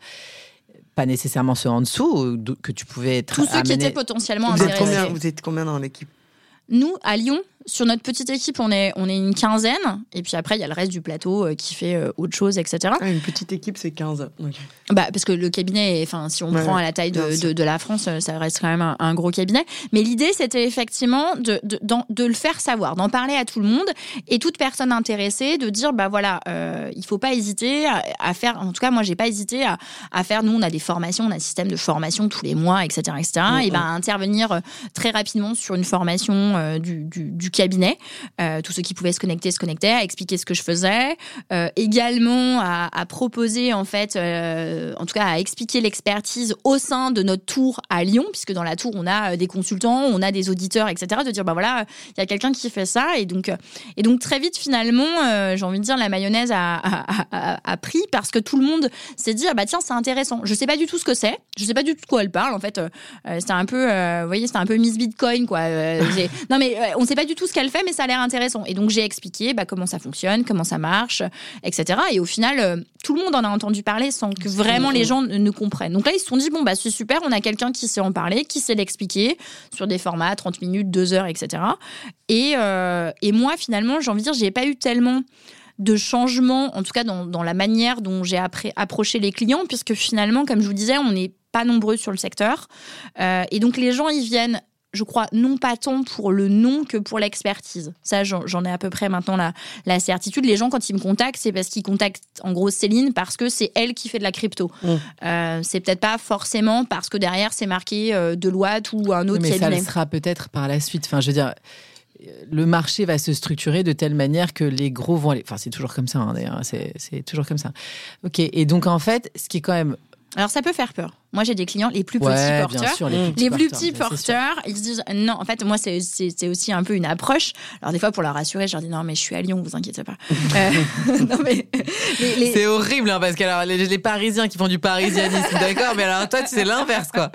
pas nécessairement ceux en dessous que tu pouvais être. Tous ceux qui étaient potentiellement vous intéressés. Êtes combien, vous êtes combien dans l'équipe? Nous, à Lyon, sur notre petite équipe, on est, on est une quinzaine. Et puis après, il y a le reste du plateau euh, qui fait euh, autre chose, etc. Ah, une petite équipe, c'est 15. Bah, parce que le cabinet, enfin, si on prend à la taille de, de, la France, euh, ça reste quand même un, gros cabinet. Mais l'idée, c'était effectivement de, de, de, le faire savoir, d'en parler à tout le monde et toute personne intéressée, de dire, bah voilà, euh, il faut pas hésiter à, faire, en tout cas, moi, j'ai pas hésité à, à, faire, nous, on a des formations, on a un système de formation tous les mois, etc., etc. et ben, intervenir très rapidement sur une formation du, du, du cabinet. Euh, tous ceux qui pouvaient se connecter se connectaient, à expliquer ce que je faisais, euh, également à, proposer en fait, euh, en tout cas à expliquer l'expertise au sein de notre tour à Lyon, puisque dans la tour on a des consultants, on a des auditeurs, etc. De dire bah voilà, il y a quelqu'un qui fait ça et donc et donc très vite finalement, j'ai envie de dire la mayonnaise a, pris parce que tout le monde s'est dit ah bah tiens c'est intéressant. Je sais pas du tout ce que c'est, je sais pas du tout de quoi elle parle en fait. c'était un peu, vous voyez, c'était un peu Miss Bitcoin quoi. non mais on sait pas du tout ce qu'elle fait, mais ça a l'air intéressant. Et donc j'ai expliqué bah, comment ça fonctionne, comment ça marche, etc. Et au final, euh, tout le monde en a entendu parler sans que vraiment les gens ne, comprennent. Donc là, ils se sont dit bon bah c'est super, on a quelqu'un qui sait en parler, qui sait l'expliquer sur des formats 30 minutes, 2 heures, etc. Et, euh, et moi, finalement, j'ai envie de dire, j'ai pas eu tellement de changement, en tout cas dans, dans la manière dont j'ai approché les clients, puisque finalement, comme je vous disais, on n'est pas nombreux sur le secteur. Euh, et donc les gens, ils viennent je crois, non pas tant pour le nom que pour l'expertise. Ça, j'en ai à peu près maintenant la, la, certitude. Les gens, quand ils me contactent, c'est parce qu'ils contactent en gros Céline parce que c'est elle qui fait de la crypto. Mm. Euh, c'est peut-être pas forcément parce que derrière, c'est marqué euh, Deloitte ou un autre mais ça le sera peut-être par la suite. Enfin, je veux dire le marché va se structurer de telle manière que les gros vont aller. Enfin, c'est toujours comme ça, hein, d'ailleurs. C'est toujours comme ça. Ok. Et donc, en fait, ce qui est quand même alors ça peut faire peur. Moi j'ai des clients les plus petits porteurs, les, plus petits porteurs, ils se disent non. En fait moi c'est aussi un peu une approche. Alors des fois pour leur rassurer, je leur dis non mais je suis à Lyon, vous inquiétez pas. Euh, non mais C'est horrible, hein, parce que alors, les, Parisiens qui font du parisianisme, d'accord, mais alors toi, c'est l'inverse, quoi.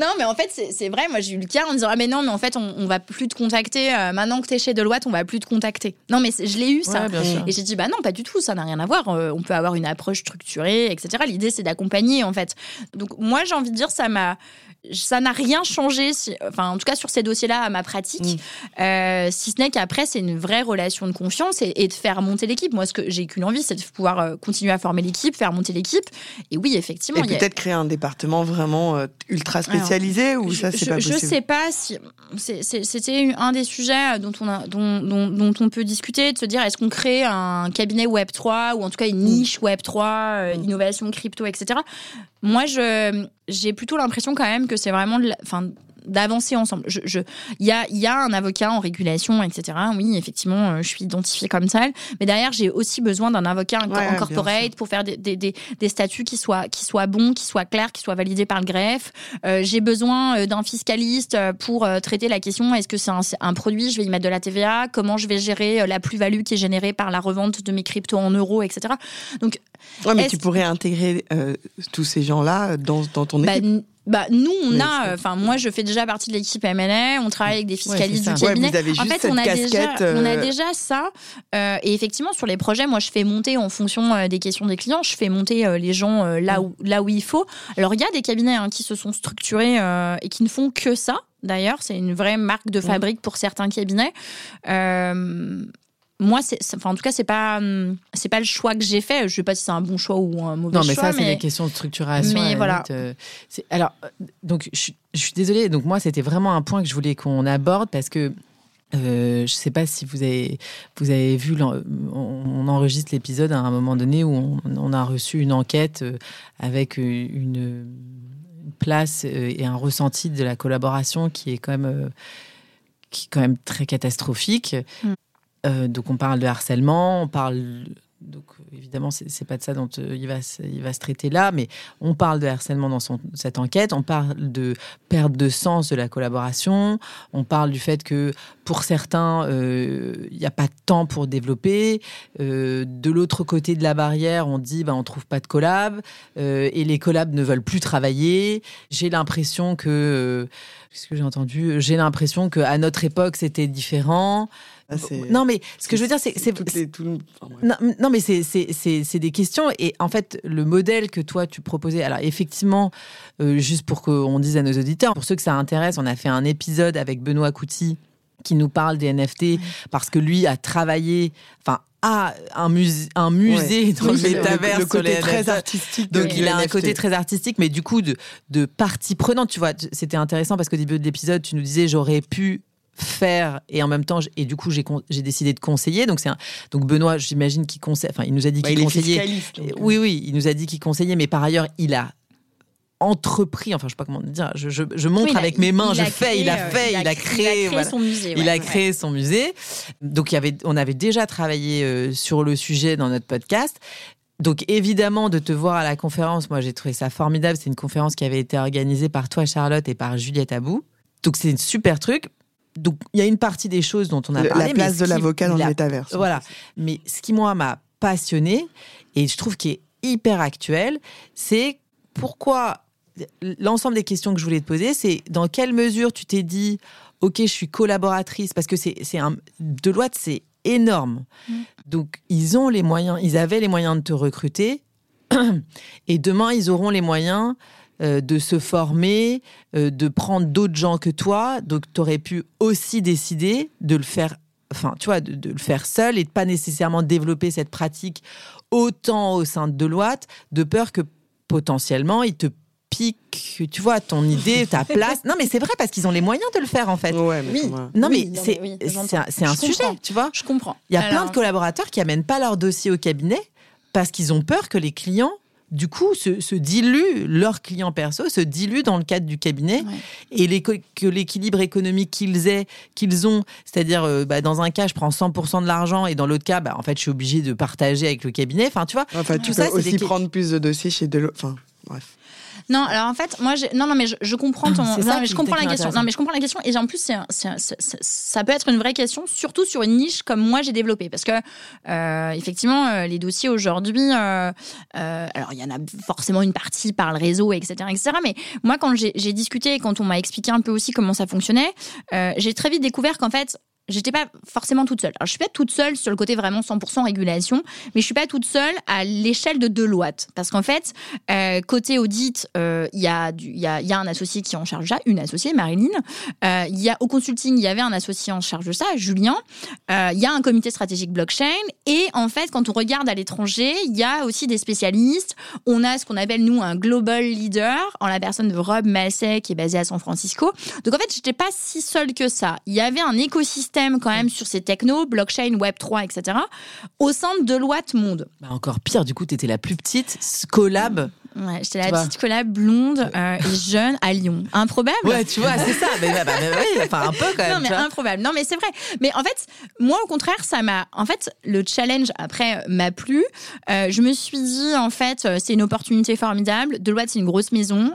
Non, mais en fait, c'est vrai. Moi, j'ai eu le cas en disant Ah, mais non, mais en fait, on, on va plus te contacter. Euh, maintenant que tu es chez Deloitte, on va plus te contacter. Non, mais je l'ai eu, ça. et j'ai dit Bah non, pas du tout, ça n'a rien à voir. Euh, on peut avoir une approche structurée, etc. L'idée, c'est d'accompagner, en fait. Donc, moi, j'ai envie de dire, ça m'a ça n'a rien changé, enfin en tout cas sur ces dossiers-là à ma pratique, mm. euh, si ce n'est qu'après c'est une vraie relation de confiance et, de faire monter l'équipe. Moi, ce que j'ai qu'une envie, c'est de pouvoir euh, continuer à former l'équipe, faire monter l'équipe. Et oui, effectivement. Et peut-être créer un département vraiment euh, ultra spécialisé ou ça c'est pas possible. Je sais pas si c'était un des sujets dont on a, dont, dont, on peut discuter, de se dire est-ce qu'on crée un cabinet Web 3 ou en tout cas une mm. niche Web 3, innovation crypto, etc. Moi, j'ai plutôt l'impression quand même que c'est vraiment de enfin, d'avancer ensemble. Il je, y, a, y a un avocat en régulation, etc. Oui, effectivement, euh, je suis identifiée comme ça. Mais derrière, j'ai aussi besoin d'un avocat en corporate pour faire des, des, des, statuts qui soient, qui soient bons, qui soient clairs, qui soient validés par le greffe. Euh, j'ai besoin euh, d'un fiscaliste pour traiter la question est-ce que c'est un, produit, je vais y mettre de la TVA? Comment je vais gérer la plus-value qui est générée par la revente de mes cryptos en euros, etc. Donc, ouais, mais tu pourrais intégrer tous ces gens-là dans, dans ton bah, équipe bah, nous, on a, enfin, moi, je fais déjà partie de l'équipe M&A, on travaille avec des fiscalistes du cabinet. en fait, on a, déjà, on a euh, déjà ça. Euh, et effectivement, sur les projets, moi, je fais monter en fonction euh, des questions des clients, je fais monter les gens là, où, là où il faut. Alors, il y a des cabinets hein, qui se sont structurés et qui ne font que ça. D'ailleurs, c'est une vraie marque de fabrique pour certains cabinets moi, c'est, enfin, en tout cas, c'est pas, hum, c'est pas le choix que j'ai fait. Je sais pas si c'est un bon choix ou un mauvais choix. Non, mais ça, c'est des questions de structuration. Mais voilà. Euh, alors, euh, donc, je, suis désolée. Donc, moi, c'était vraiment un point que je voulais qu'on aborde parce que euh, je ne sais pas si vous avez, vous avez vu, on, enregistre l'épisode à un moment donné où on, a reçu une enquête avec une, place et un ressenti de la collaboration qui est quand même, qui est quand même très catastrophique. Mm. Euh, donc on parle de harcèlement, on parle donc évidemment c'est pas de ça dont euh, il va il va se traiter là, mais on parle de harcèlement dans cette enquête, on parle de perte de sens de la collaboration, on parle du fait que pour certains euh, il n'y a pas de temps pour développer, de l'autre côté de la barrière on dit ben on trouve pas de collab et les collabs ne veulent plus travailler. J'ai l'impression que qu'est-ce que j'ai entendu? J'ai l'impression que à notre époque c'était différent. Ah, non, mais ce que je veux dire, c'est. non, mais c'est des questions. Et en fait, le modèle que toi, tu proposais. Alors, effectivement, euh, juste pour qu'on dise à nos auditeurs, pour ceux que ça intéresse, on a fait un épisode avec Benoît Couty qui nous parle des NFT parce que lui a travaillé. Enfin, a un, musée, un musée dans le métavers. Le, côté très artistique. Donc il a un côté très artistique, mais du coup de, de partie prenante. Tu vois, c'était intéressant parce qu'au début de l'épisode, tu nous disais j'aurais pu faire et en même temps et du coup j'ai j'ai décidé de conseiller donc c'est donc Benoît j'imagine qu'il conseille enfin il nous a dit qu'il conseillait oui oui il nous a dit qu'il conseillait mais par ailleurs il a entrepris, enfin je sais pas comment dire, je, je, montre avec mes mains, je fais, il a euh, fait, il a, créé, son musée. il a créé son musée. Donc il y avait, on avait déjà travaillé euh, sur le sujet dans notre podcast. Donc évidemment de te voir à la conférence, moi j'ai trouvé ça formidable. C'est une conférence qui avait été organisée par toi Charlotte et par Juliette Abou. Donc c'est un super truc donc il y a une partie des choses dont on a parlé. La place de l'avocat dans le métaverse. Voilà. Mais ce qui moi m'a passionné et je trouve qui est hyper actuel, c'est pourquoi l'ensemble des questions que je voulais te poser, c'est dans quelle mesure tu t'es dit, ok, je suis collaboratrice parce que c'est un Deloitte, c'est énorme. Mm. Donc ils ont les moyens, ils avaient les moyens de te recruter. Et demain, ils auront les moyens euh, de se former, euh, de prendre d'autres gens que toi. Donc, tu aurais pu aussi décider de le faire, enfin, tu vois, de, le faire seul et de pas nécessairement développer cette pratique autant au sein de Deloitte, de peur que potentiellement il te pique, tu vois, ton idée, ta place. Non, mais c'est vrai parce qu'ils ont les moyens de le faire en fait. oui. Non, mais c'est un, sujet, tu vois. Je comprends. Il y a plein de collaborateurs qui amènent pas leur dossier au cabinet parce qu'ils ont peur que les clients du coup, se, diluent, leurs clients perso se diluent dans le cadre du cabinet et les, que l'équilibre économique qu'ils aient, qu'ils ont, c'est-à-dire euh, bah, dans un cas, je prends 100% de l'argent et dans l'autre cas, bah, en fait, je suis obligé de partager avec le cabinet. Enfin, tu vois, enfin, tu peux aussi prendre plus de dossiers chez Deloitte. Enfin, bref. Non, alors en fait, moi, non, non, mais je, comprends ton. Non, mais je comprends la question. Non, mais je comprends la question. Et en plus, c'est, ça peut être une vraie question, surtout sur une niche comme moi j'ai développé, parce que euh, effectivement, euh, les dossiers aujourd'hui, euh, alors il y en a forcément une partie par le réseau, etc., etc. Mais moi, quand j'ai, j'ai discuté, quand on m'a expliqué un peu aussi comment ça fonctionnait, j'ai très vite découvert qu'en fait, j'étais pas forcément toute seule. Alors, je suis pas toute seule sur le côté vraiment 100% régulation, mais je suis pas toute seule à l'échelle de Deloitte. Parce qu'en fait, euh, côté audit, euh, il y, a y, a, y a un associé qui en charge ça, une associée, Marilyn. Euh, y a au consulting, il y avait un associé en charge de ça, Julien. Il y a un comité stratégique blockchain. Et en fait, quand on regarde à l'étranger, il y a aussi des spécialistes. On a ce qu'on appelle, nous, un global leader, en la personne de Rob Massey, qui est basé à San Francisco. Donc, en fait, j'étais pas si seule que ça. Il y avait un écosystème quand même sur ces technos, blockchain, Web3, etc., au sein de Deloitte Monde. Bah encore pire, du coup, tu étais la plus petite, collab. Ouais, j'étais la petite collab blonde euh, et jeune à Lyon. Improbable. Ouais, tu vois, c'est ça. Mais, bah, bah, oui, enfin un peu quand même. Non, mais improbable. Non, mais c'est vrai. Mais en fait, moi, au contraire, ça m'a. En fait, le challenge après m'a plu. Euh, je me suis dit, en fait, euh, c'est une opportunité formidable. Deloitte, c'est une grosse maison.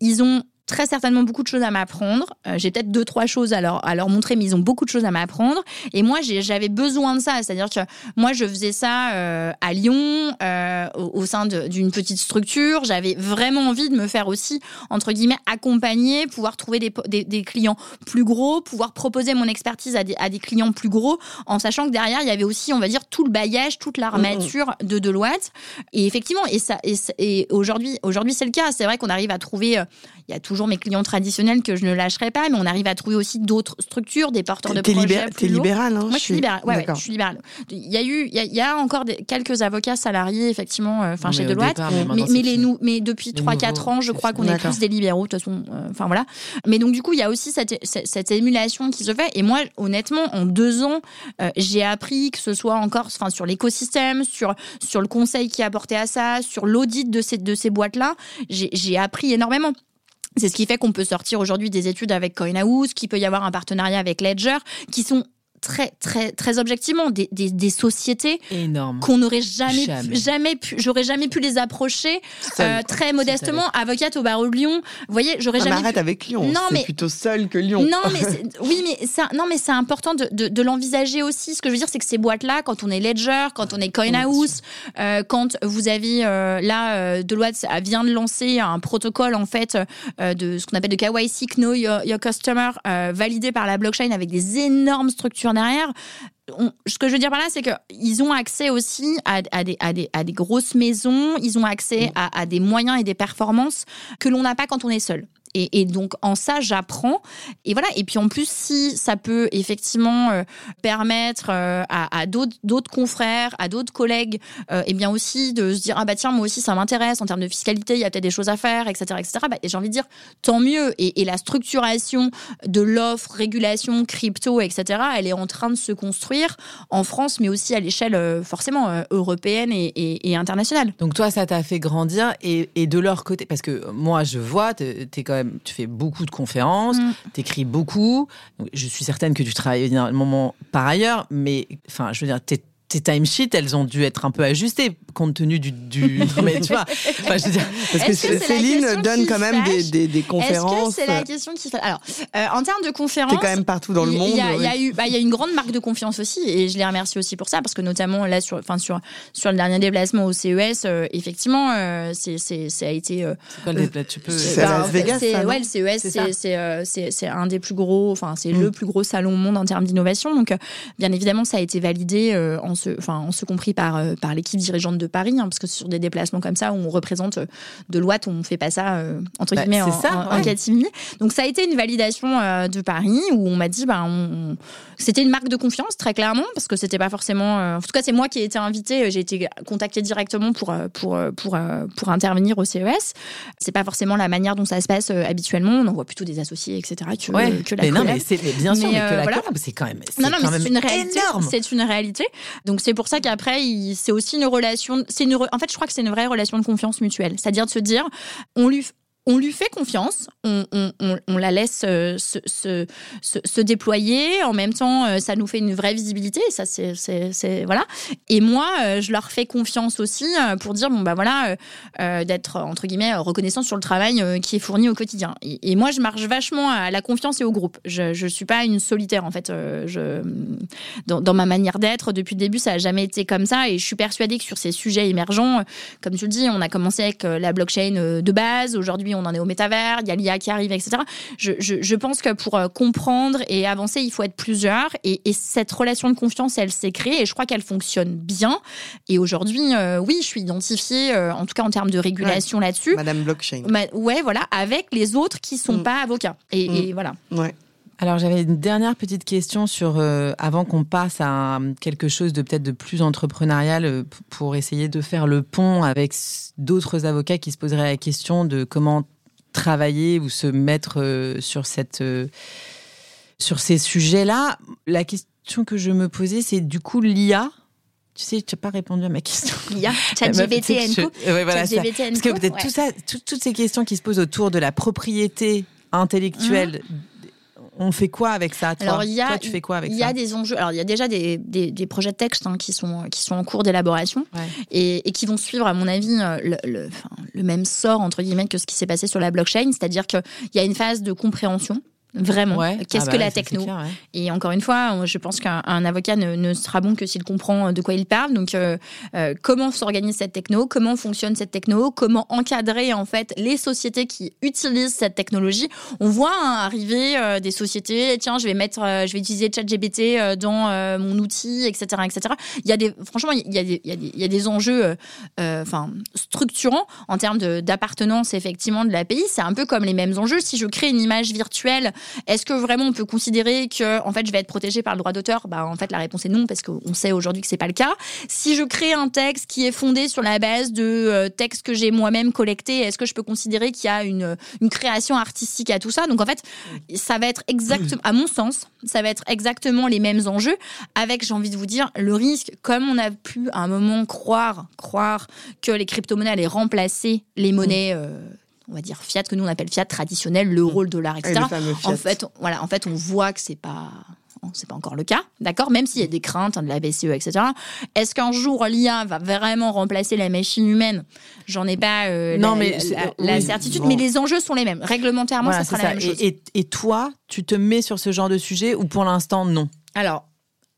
Ils ont très certainement beaucoup de choses à m'apprendre. Euh, j'ai peut-être deux, trois choses à leur, à leur montrer, mais ils ont beaucoup de choses à m'apprendre. Et moi, j'avais besoin de ça. C'est-à-dire que moi, je faisais ça euh, à Lyon, euh, au, sein d'une petite structure. J'avais vraiment envie de me faire aussi, entre guillemets, accompagner, pouvoir trouver des, des, des clients plus gros, pouvoir proposer mon expertise à des, à des, clients plus gros, en sachant que derrière, il y avait aussi, on va dire, tout le bailliage, toute l'armature de Deloitte. Et effectivement, et, ça, et, et aujourd'hui, aujourd'hui c'est le cas. C'est vrai qu'on arrive à trouver, il y a toujours mes clients traditionnels que je ne lâcherai pas, mais on arrive à trouver aussi d'autres structures, des porteurs de projets. T'es libéral, hein Moi, je suis libérale. Ouais, je suis libérale. Il y a eu, il y a, encore des, quelques avocats salariés, effectivement, euh, enfin chez Deloitte, mais, mais, les nous, mais depuis 3-4 ans, je crois qu'on est tous des libéraux, de toute façon. Euh, enfin voilà. Mais donc du coup, il y a aussi cette, cette, émulation qui se fait. Et moi, honnêtement, en deux ans, euh, j'ai appris que ce soit encore, enfin sur l'écosystème, sur sur le conseil qui a apporté à ça, sur l'audit de ces de ces boîtes là, j'ai appris énormément. C'est ce qui fait qu'on peut sortir aujourd'hui des études avec CoinHouse, qu'il peut y avoir un partenariat avec Ledger, qui sont très, très, très objectivement des, des, des sociétés qu'on n'aurait jamais, jamais. pu, j'aurais jamais pu les approcher euh, très modestement. Avocate au barreau de Lyon, vous voyez, j'aurais jamais. Arrête avec Lyon. Non, mais plutôt seul que Lyon. Non, mais oui, mais ça, non, mais c'est important de, de, de l'envisager aussi. Ce que je veux dire, c'est que ces boîtes-là, quand on est Ledger, quand on est CoinHouse, euh, quand vous avez euh, là, Deloitte vient de lancer un protocole en fait de ce qu'on appelle de KYC, Know Your, your Customer, validé par la blockchain avec des énormes structures derrière. ce que je veux dire par là, c'est qu'ils ont accès aussi à, des, à, des, à, des, grosses maisons, ils ont accès à des moyens et des performances que l'on n'a pas quand on est seul. Et, donc en ça, j'apprends. Et voilà. Et puis en plus, si ça peut effectivement euh, permettre euh, à, d'autres confrères, à d'autres collègues, euh, et bien aussi de se dire ah bah tiens moi aussi ça m'intéresse en termes de fiscalité, il y a peut-être des choses à faire, etc., etc. Bah, et j'ai envie de dire tant mieux. Et, la structuration de l'offre, régulation, crypto, etc. Elle est en train de se construire en France, mais aussi à l'échelle forcément européenne et, internationale. Donc toi, ça t'a fait grandir et, de leur côté, parce que moi je vois, tu es quand même tu fais beaucoup de conférences, mm. tu écris beaucoup. je suis certaine que tu travailles énormément par ailleurs, mais enfin, je veux dire, tu tes timesheets, elles ont dû être un peu ajustées compte tenu du. du... mais tu vois, enfin, je veux dire, parce que, Céline donne quand même des, des, des, conférences. Est-ce que c'est la question qui Alors, euh, en termes de conférences. T'es quand même partout dans le monde. Il y, a, y a eu, bah, il y a une grande marque de confiance aussi, et je les remercie aussi pour ça, parce que notamment là, sur, enfin, sur, sur le dernier déplacement au CES, euh, effectivement, euh, c'est, c'est, ça a été. c'est quoi le déplacement? Tu peux. C'est Las Vegas. Ça, ouais, le CES, c'est, c'est, c'est, un des plus gros, enfin, c'est mm. le plus gros salon au monde en termes d'innovation. Donc, bien évidemment, ça a été validé en ce, enfin, en ce compris par, euh, par l'équipe dirigeante de Paris, hein, parce que sur des déplacements comme ça, où on représente euh, de loi, on ne fait pas ça, euh, entre bah, guillemets, en, ça, en, catimini. Donc ça a été une validation de Paris, où on m'a dit, bah, on, c'était une marque de confiance, très clairement, parce que c'était pas forcément... en tout cas, c'est moi qui ai été invitée, j'ai été contactée directement pour, pour, pour, pour intervenir au CES. C'est pas forcément la manière dont ça se passe habituellement, on en voit plutôt des associés, etc., que, que la mais non, mais c'est bien sûr, mais, que la c'est quand même, non, non, mais c'est une réalité. C'est une réalité. Donc c'est pour ça qu'après, après, c'est aussi une relation. C'est une, en fait, je crois que c'est une vraie relation de confiance mutuelle. C'est-à-dire de se dire, on lui, on lui fait confiance, on, la laisse euh, se, déployer. En même temps, euh, ça nous fait une vraie visibilité. Ça, c'est voilà. Et moi, euh, je leur fais confiance aussi pour dire bon bah voilà, d'être entre guillemets reconnaissant sur le travail qui est fourni au quotidien. Et, moi, je marche vachement à la confiance et au groupe. Je, je suis pas une solitaire en fait. je dans, ma manière d'être depuis le début, ça a jamais été comme ça. Et je suis persuadée que sur ces sujets émergents, comme tu le dis, on a commencé avec la blockchain de base. Aujourd'hui on en est au métavers, il y a l'IA qui arrive, etc. Je, pense que pour euh, comprendre et avancer, il faut être plusieurs. Et, cette relation de confiance, elle s'est créée et je crois qu'elle fonctionne bien. Et aujourd'hui, euh, oui, je suis identifiée, euh, en tout cas en termes de régulation là-dessus. Madame Blockchain. ouais, voilà, avec les autres qui sont mm. pas avocats. Et, mm. et voilà. Ouais. Alors j'avais une dernière petite question sur euh, avant qu'on passe à quelque chose de peut-être de plus entrepreneurial euh, pour essayer de faire le pont avec d'autres avocats qui se poseraient la question de comment travailler ou se mettre euh, sur cette sur ces sujets-là. La question que je me posais c'est du coup l'IA tu sais, tu n'as pas répondu à ma question. L'IA, ChatGPT ouais, voilà, Parce que peut-être tout ça, toutes ces questions qui se posent autour de la propriété intellectuelle mmh on fait quoi avec ça toi, Alors, y a, toi, tu fais quoi avec ça Il y a des enjeux. Alors, il y a déjà des, projets de texte hein, qui, sont, qui sont en cours d'élaboration et, qui vont suivre, à mon avis, euh, le, le, même sort, entre guillemets, que ce qui s'est passé sur la blockchain. C'est-à-dire qu'il y a une phase de compréhension Vraiment. Qu'est-ce ah que bah la techno Et encore une fois, je pense qu'un avocat ne, sera bon que s'il comprend de quoi il parle. Donc, euh, euh, comment s'organise cette techno? Comment fonctionne cette techno? Comment encadrer en fait les sociétés qui utilisent cette technologie? On voit hein, arriver euh, des sociétés. Tiens, je vais mettre, je vais utiliser ChatGPT dans mon outil, etc., etc. Il y a des, franchement, il y a des, il y a des, enjeux, enfin, structurants en termes d'appartenance effectivement de l'API. C'est un peu comme les mêmes enjeux. Si je crée une image virtuelle est-ce que vraiment on peut considérer que en fait je vais être protégé par le droit d'auteur? Bah en fait la réponse est non parce qu'on sait aujourd'hui que c'est pas le cas. Si je crée un texte qui est fondé sur la base de euh, textes que j'ai moi-même collectés, est-ce que je peux considérer qu'il y a une, une création artistique à tout ça? Donc en fait, ça va être exactement, à mon sens, ça va être exactement les mêmes enjeux avec, j'ai envie de vous dire, le risque, comme on a pu à un moment croire, croire que les crypto-monnaies allaient remplacer les monnaies. Euh, on va dire fiat que nous on appelle fiat traditionnel, l'euro, le dollar, etc. En fait, voilà, en fait, on voit que c'est pas c'est pas encore le cas, d'accord Même s'il y a des craintes hein, de la BCE, etc. Est-ce qu'un jour l'IA va vraiment remplacer la machine humaine? J'en ai pas euh, non, la, mais la, certitude, mais les enjeux sont les mêmes. Réglementairement, ça sera la même chose. Et, et, toi, tu te mets sur ce genre de sujet ou pour l'instant non? Alors,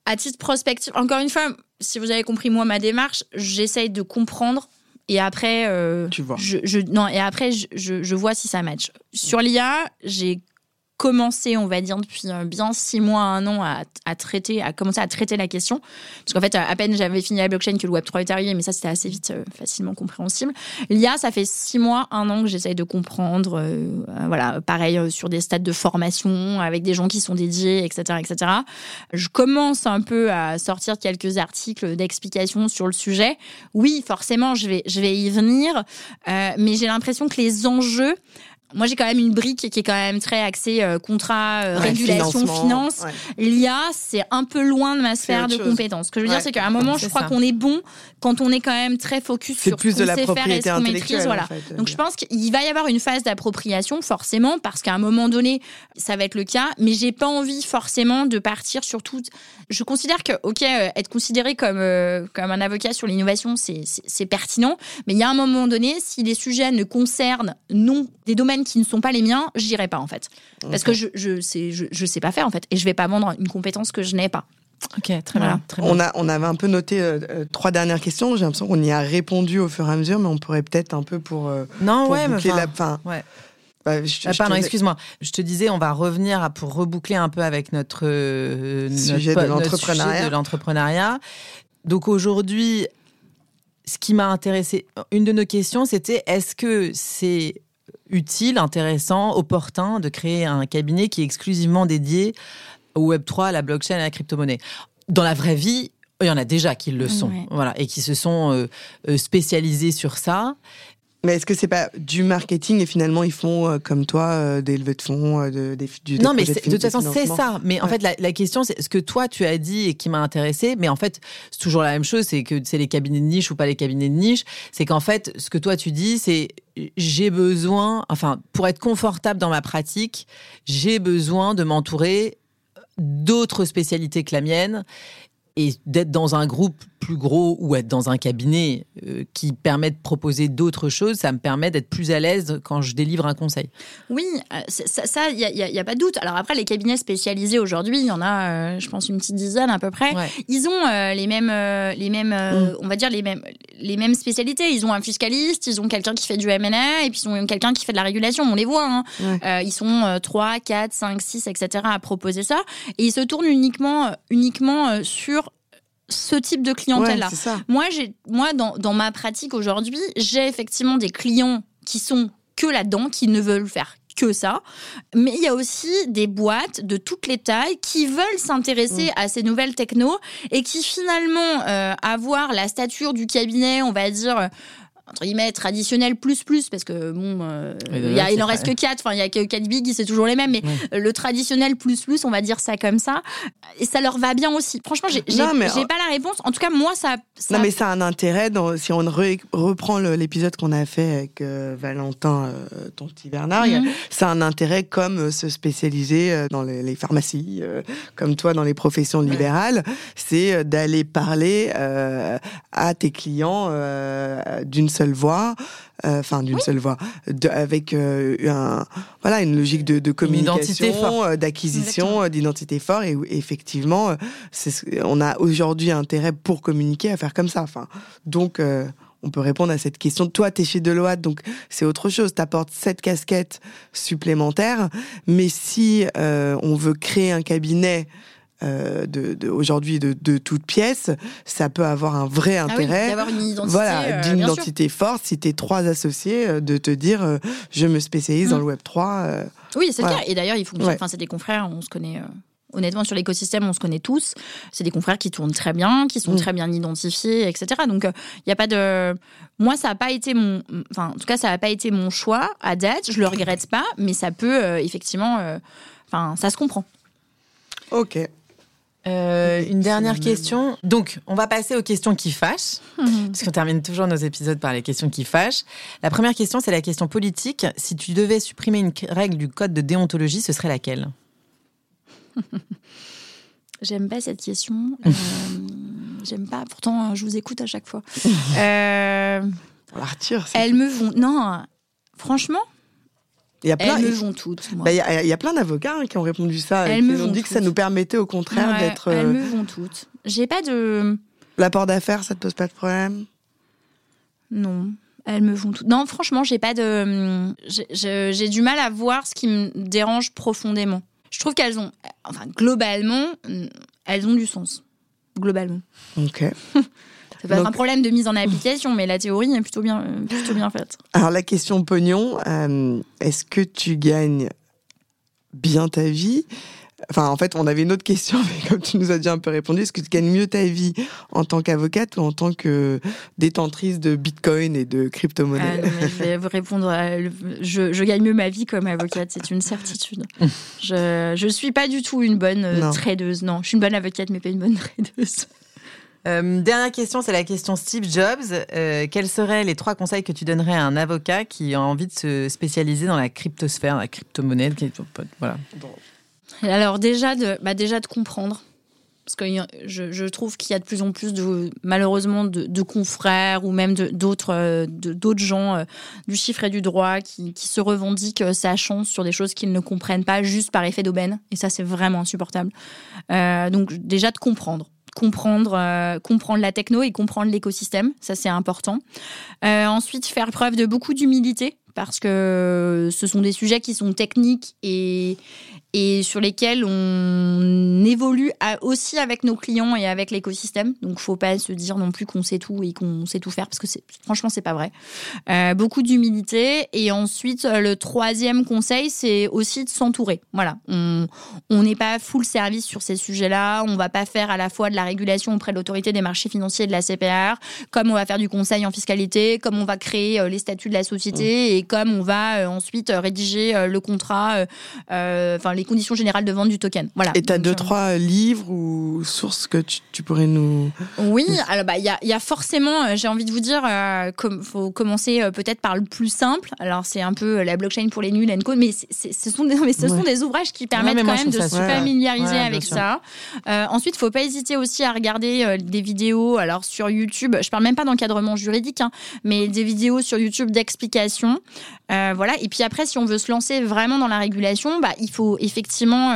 à titre prospectif, encore une fois, si vous avez compris moi ma démarche, j'essaye de comprendre et après, euh, tu vois. Je, non, et après, je, je, vois si ça match. Sur l'IA, j'ai commencé, on va dire, depuis euh, bien six mois, un an, à, traiter, à commencer à traiter la question. Parce qu'en fait, à peine j'avais fini la blockchain que le Web3 est arrivé, mais ça, c'était assez vite, euh, facilement compréhensible. L'IA, ça fait six mois, un an que j'essaye de comprendre. Euh, voilà, pareil, sur des stades de formation, avec des gens qui sont dédiés, etc., etc. Je commence un peu à sortir quelques articles d'explication sur le sujet. Oui, forcément, je vais, je vais y venir, mais j'ai l'impression que les enjeux moi, j'ai quand même une brique qui est quand même très axée euh, contrat, euh, régulation, finance. L'IA, c'est un peu loin de ma sphère de compétences. Ce que je veux dire, c'est qu'à un moment, je crois qu'on est bon quand on est quand même très focus sur plus ce qu'on sait faire et ce qu'on maîtrise. Voilà. Donc, je pense qu'il va y avoir une phase d'appropriation, forcément, parce qu'à un moment donné, ça va être le cas. Mais j'ai pas envie forcément de partir sur tout. Je considère que, ok, euh, être considéré comme comme un avocat sur l'innovation, c'est pertinent. Mais il y a un moment donné, si les sujets ne concernent non des domaines qui ne sont pas les miens, j'irai pas en fait. Parce que je je sais, je, sais pas faire en fait. Et je vais pas vendre une compétence que je n'ai pas. Ok, très, bien, On, a, on avait un peu noté euh, euh, trois dernières questions. J'ai l'impression qu'on y a répondu au fur et à mesure, mais on pourrait peut-être un peu pour. Euh, non, ouais, mais la fin. Ouais. Bah, ah, pardon, excuse-moi. Je te disais, on va revenir pour reboucler un peu avec notre, sujet de l'entrepreneuriat. Donc aujourd'hui, ce qui m'a intéressé, une de nos questions, c'était est-ce que c'est utile, intéressant, opportun de créer un cabinet qui est exclusivement dédié au Web3, à la blockchain, à la crypto-monnaie. Dans la vraie vie, il y en a déjà qui le sont, voilà, et qui se sont euh, euh, spécialisés sur ça. Mais est-ce que c'est pas du marketing et finalement ils font euh, comme toi euh, des levées de fonds, euh, de, des, du, Non, mais de, toute façon c'est ça. Mais en fait la, la question c'est ce que toi tu as dit et qui m'a intéressé. Mais en fait c'est toujours la même chose, c'est que c'est les cabinets de niche ou pas les cabinets de niche. C'est qu'en fait ce que toi tu dis c'est j'ai besoin, enfin pour être confortable dans ma pratique, j'ai besoin de m'entourer d'autres spécialités que la mienne et d'être dans un groupe plus gros ou être dans un cabinet euh, qui permet de proposer d'autres choses, ça me permet d'être plus à l'aise quand je délivre un conseil. Oui, euh, ça, il n'y a, pas de doute. Alors après, les cabinets spécialisés aujourd'hui, il y en a, euh, je pense, une petite dizaine à peu près. Ils ont les mêmes, les mêmes mm. on va dire, les mêmes, les mêmes spécialités. Ils ont un fiscaliste, ils ont quelqu'un qui fait du M&A et puis ils ont quelqu'un qui fait de la régulation. On les voit. Hein. ils sont 3, 4, 5, 6, etc. à proposer ça. Et ils se tournent uniquement, uniquement sur ce type de clientèle-là. moi, j'ai, moi, dans, dans ma pratique aujourd'hui, j'ai effectivement des clients qui sont que là-dedans, qui ne veulent faire que ça. Mais il y a aussi des boîtes de toutes les tailles qui veulent s'intéresser mm. à ces nouvelles techno et qui finalement euh, avoir la stature du cabinet, on va dire entre guillemets traditionnel plus plus parce que bon euh, il, en reste que quatre. Enfin il y a que quatre big c'est toujours les mêmes mais le traditionnel plus plus on va dire ça comme ça. Et ça leur va bien aussi. Franchement j'ai j'ai pas la réponse. En tout cas moi ça, non mais ça a un intérêt dans, si on reprend l'épisode qu'on a fait avec euh, Valentin euh, ton petit Bernard mhm. ça a un intérêt comme se spécialiser dans les, les pharmacies comme toi dans les professions libérales. C'est d'aller parler à tes clients d'une seule voix, euh, enfin d'une seule voix, avec euh, un, voilà, une logique de, de communication, euh, d'acquisition, d'identité forte. Et, effectivement, on a aujourd'hui intérêt pour communiquer à faire comme ça. Enfin, donc on peut répondre à cette question. Toi, tu es chez Deloitte, donc c'est autre chose. Tu apportes cette casquette supplémentaire. Mais si on veut créer un cabinet euh, de, aujourd'hui de, de toute pièce, ça peut avoir un vrai ah intérêt. d'avoir une identité, voilà, euh, d'une identité forte. Si tu es trois associés, euh, de te dire je me spécialise dans mm. le Web 3. oui, c'est clair. Et d'ailleurs, ils font. Enfin, c'est des confrères. On se connaît. Honnêtement, sur l'écosystème, on se connaît tous. C'est des confrères qui tournent très bien, qui sont mm. très bien identifiés, etc. Donc, il n'y a pas de. Moi, ça n'a pas été mon. Enfin, en tout cas, ça n'a pas été mon choix à date. Je le regrette pas, mais ça peut effectivement. Enfin, ça se comprend. Ok. Euh, une dernière question. Donc, on va passer aux questions qui fâchent, mhm. parce qu'on termine toujours nos épisodes par les questions qui fâchent. La première question, c'est la question politique. Si tu devais supprimer une règle du code de déontologie, ce serait laquelle? J'aime pas cette question. Euh, j'aime pas. Pourtant, je vous écoute à chaque fois. Euh, Arthur. Elles me vont. Non, franchement, il y a plein, Elles me vont toutes. Bah, il, y a, plein d'avocats hein, qui ont répondu ça. Elles me ont dit que ça nous permettait au contraire d'être. Elles me euh, vont toutes. J'ai pas de. L'apport d'affaires, ça te pose pas de problème? Non. Elles me vont toutes. Non, franchement, j'ai pas de. J'ai du mal à voir ce qui me dérange profondément. Je trouve qu'elles ont. Enfin, globalement, elles ont du sens. Globalement. Ok. Peut être un problème de mise en application, mais la théorie est plutôt bien, plutôt bien faite. Alors la question pognon, euh, est-ce que tu gagnes bien ta vie? Enfin, en fait, on avait une autre question, mais comme tu nous as déjà un peu répondu, est-ce que tu gagnes mieux ta vie en tant qu'avocate ou en tant que détentrice de bitcoin et de crypto-monnaies ah Je vais vous répondre. je, gagne mieux ma vie comme avocate, c'est une certitude. je ne suis pas du tout une bonne euh, tradeuse. Non, je suis une bonne avocate, mais pas une bonne tradeuse. Euh, dernière question, c'est la question Steve Jobs. Euh, quels seraient les trois conseils que tu donnerais à un avocat qui a envie de se spécialiser dans la cryptosphère, la crypto-monnaie voilà. Alors déjà de, bah déjà de comprendre. Parce que je, trouve qu'il y a de plus en plus, de, malheureusement, de, confrères ou même d'autres euh, d'autres gens du chiffre et du droit qui, qui se revendiquent sa chance sur des choses qu'ils ne comprennent pas juste par effet d'aubaine. Et ça, c'est vraiment insupportable. donc déjà de comprendre comprendre, euh, comprendre la techno et comprendre l'écosystème. Ça, c'est important. Euh, ensuite, faire preuve de beaucoup d'humilité parce que ce sont des sujets qui sont techniques et, et sur lesquels on évolue aussi avec nos clients et avec l'écosystème. Donc, faut pas se dire non plus qu'on sait tout et qu'on sait tout faire parce que franchement, c'est pas vrai. Euh, beaucoup d'humilité. Et ensuite, le troisième conseil, c'est aussi de s'entourer. Voilà. On n'est pas full service sur ces sujets-là. On va pas faire à la fois de la régulation auprès de l'autorité des marchés financiers et de la CPR, comme on va faire du conseil en fiscalité, comme on va créer euh, les statuts de la société mmh. et comme on va euh, ensuite rédiger le contrat, enfin, les conditions générales de vente du token. Voilà. Et tu as deux, trois livres ou sources que tu, pourrais nous. Oui, alors bah, il y, a, y, a, forcément, j'ai envie de vous dire, il faut commencer peut-être par le plus simple. Alors, c'est un peu la blockchain pour les nuls, mais, ce, sont des, mais ce sont des ouvrages qui permettent quand même de se familiariser avec ça. Euh, ensuite, il faut pas hésiter aussi à regarder euh, des vidéos alors sur YouTube. Je parle même pas d'encadrement juridique, hein, mais des vidéos sur YouTube d'explication. Euh, voilà. Et puis après, si on veut se lancer vraiment dans la régulation, bah, il faut effectivement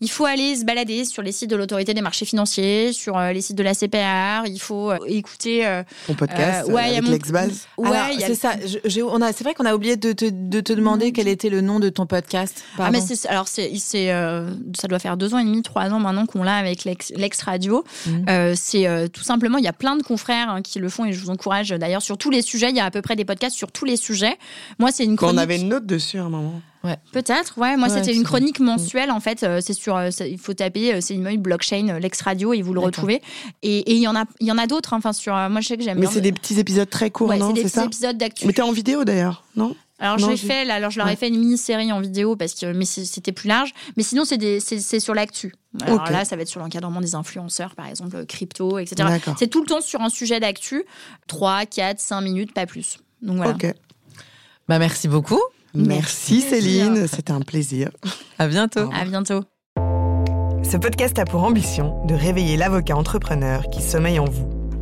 il faut aller se balader sur les sites de l'autorité des marchés financiers, sur euh, les sites de la CPR. Il faut euh, écouter. Euh, Ton podcast ouais, avec l'ex-base. Ouais, c'est ça. c'est vrai qu'on a oublié de te, de te demander mm. quel était le nom de ton podcast. Ah, mais alors, c'est, ça doit faire deux ans et demi, trois ans maintenant qu'on l'a avec l'ex-radio. Mm. c'est tout simplement, il y a plein de confrères hein, qui le font et je vous encourage d'ailleurs sur tous les sujets. Il y a à peu près des podcasts sur tous les sujets. Moi, c'est une chronique. On avait une note dessus à un moment. Ouais. Peut-être, ouais. Moi, c'était une chronique mensuelle, en fait. Euh, c'est sur, euh, il faut taper, euh, c'est une blockchain, l'ex radio, et vous le retrouvez. Et il y en a, il y en a d'autres. Hein, enfin, sur, moi, je sais que j'aime. Mais c'est des petits épisodes très courts, non C'est des petits épisodes d'actu. Mais t'es en vidéo d'ailleurs, non alors j'ai fait, là, alors je leur ai fait une mini-série en vidéo parce que mais c'était plus large. Mais sinon c'est sur l'actu. Alors là, ça va être sur l'encadrement des influenceurs, par exemple crypto, etc. C'est tout le temps sur un sujet d'actu, 3, 4, 5 minutes, pas plus. Donc voilà. Ok. Bah merci beaucoup. Merci, Céline, c'était un plaisir. À bientôt. À bientôt. Ce podcast a pour ambition de réveiller l'avocat entrepreneur qui sommeille en vous.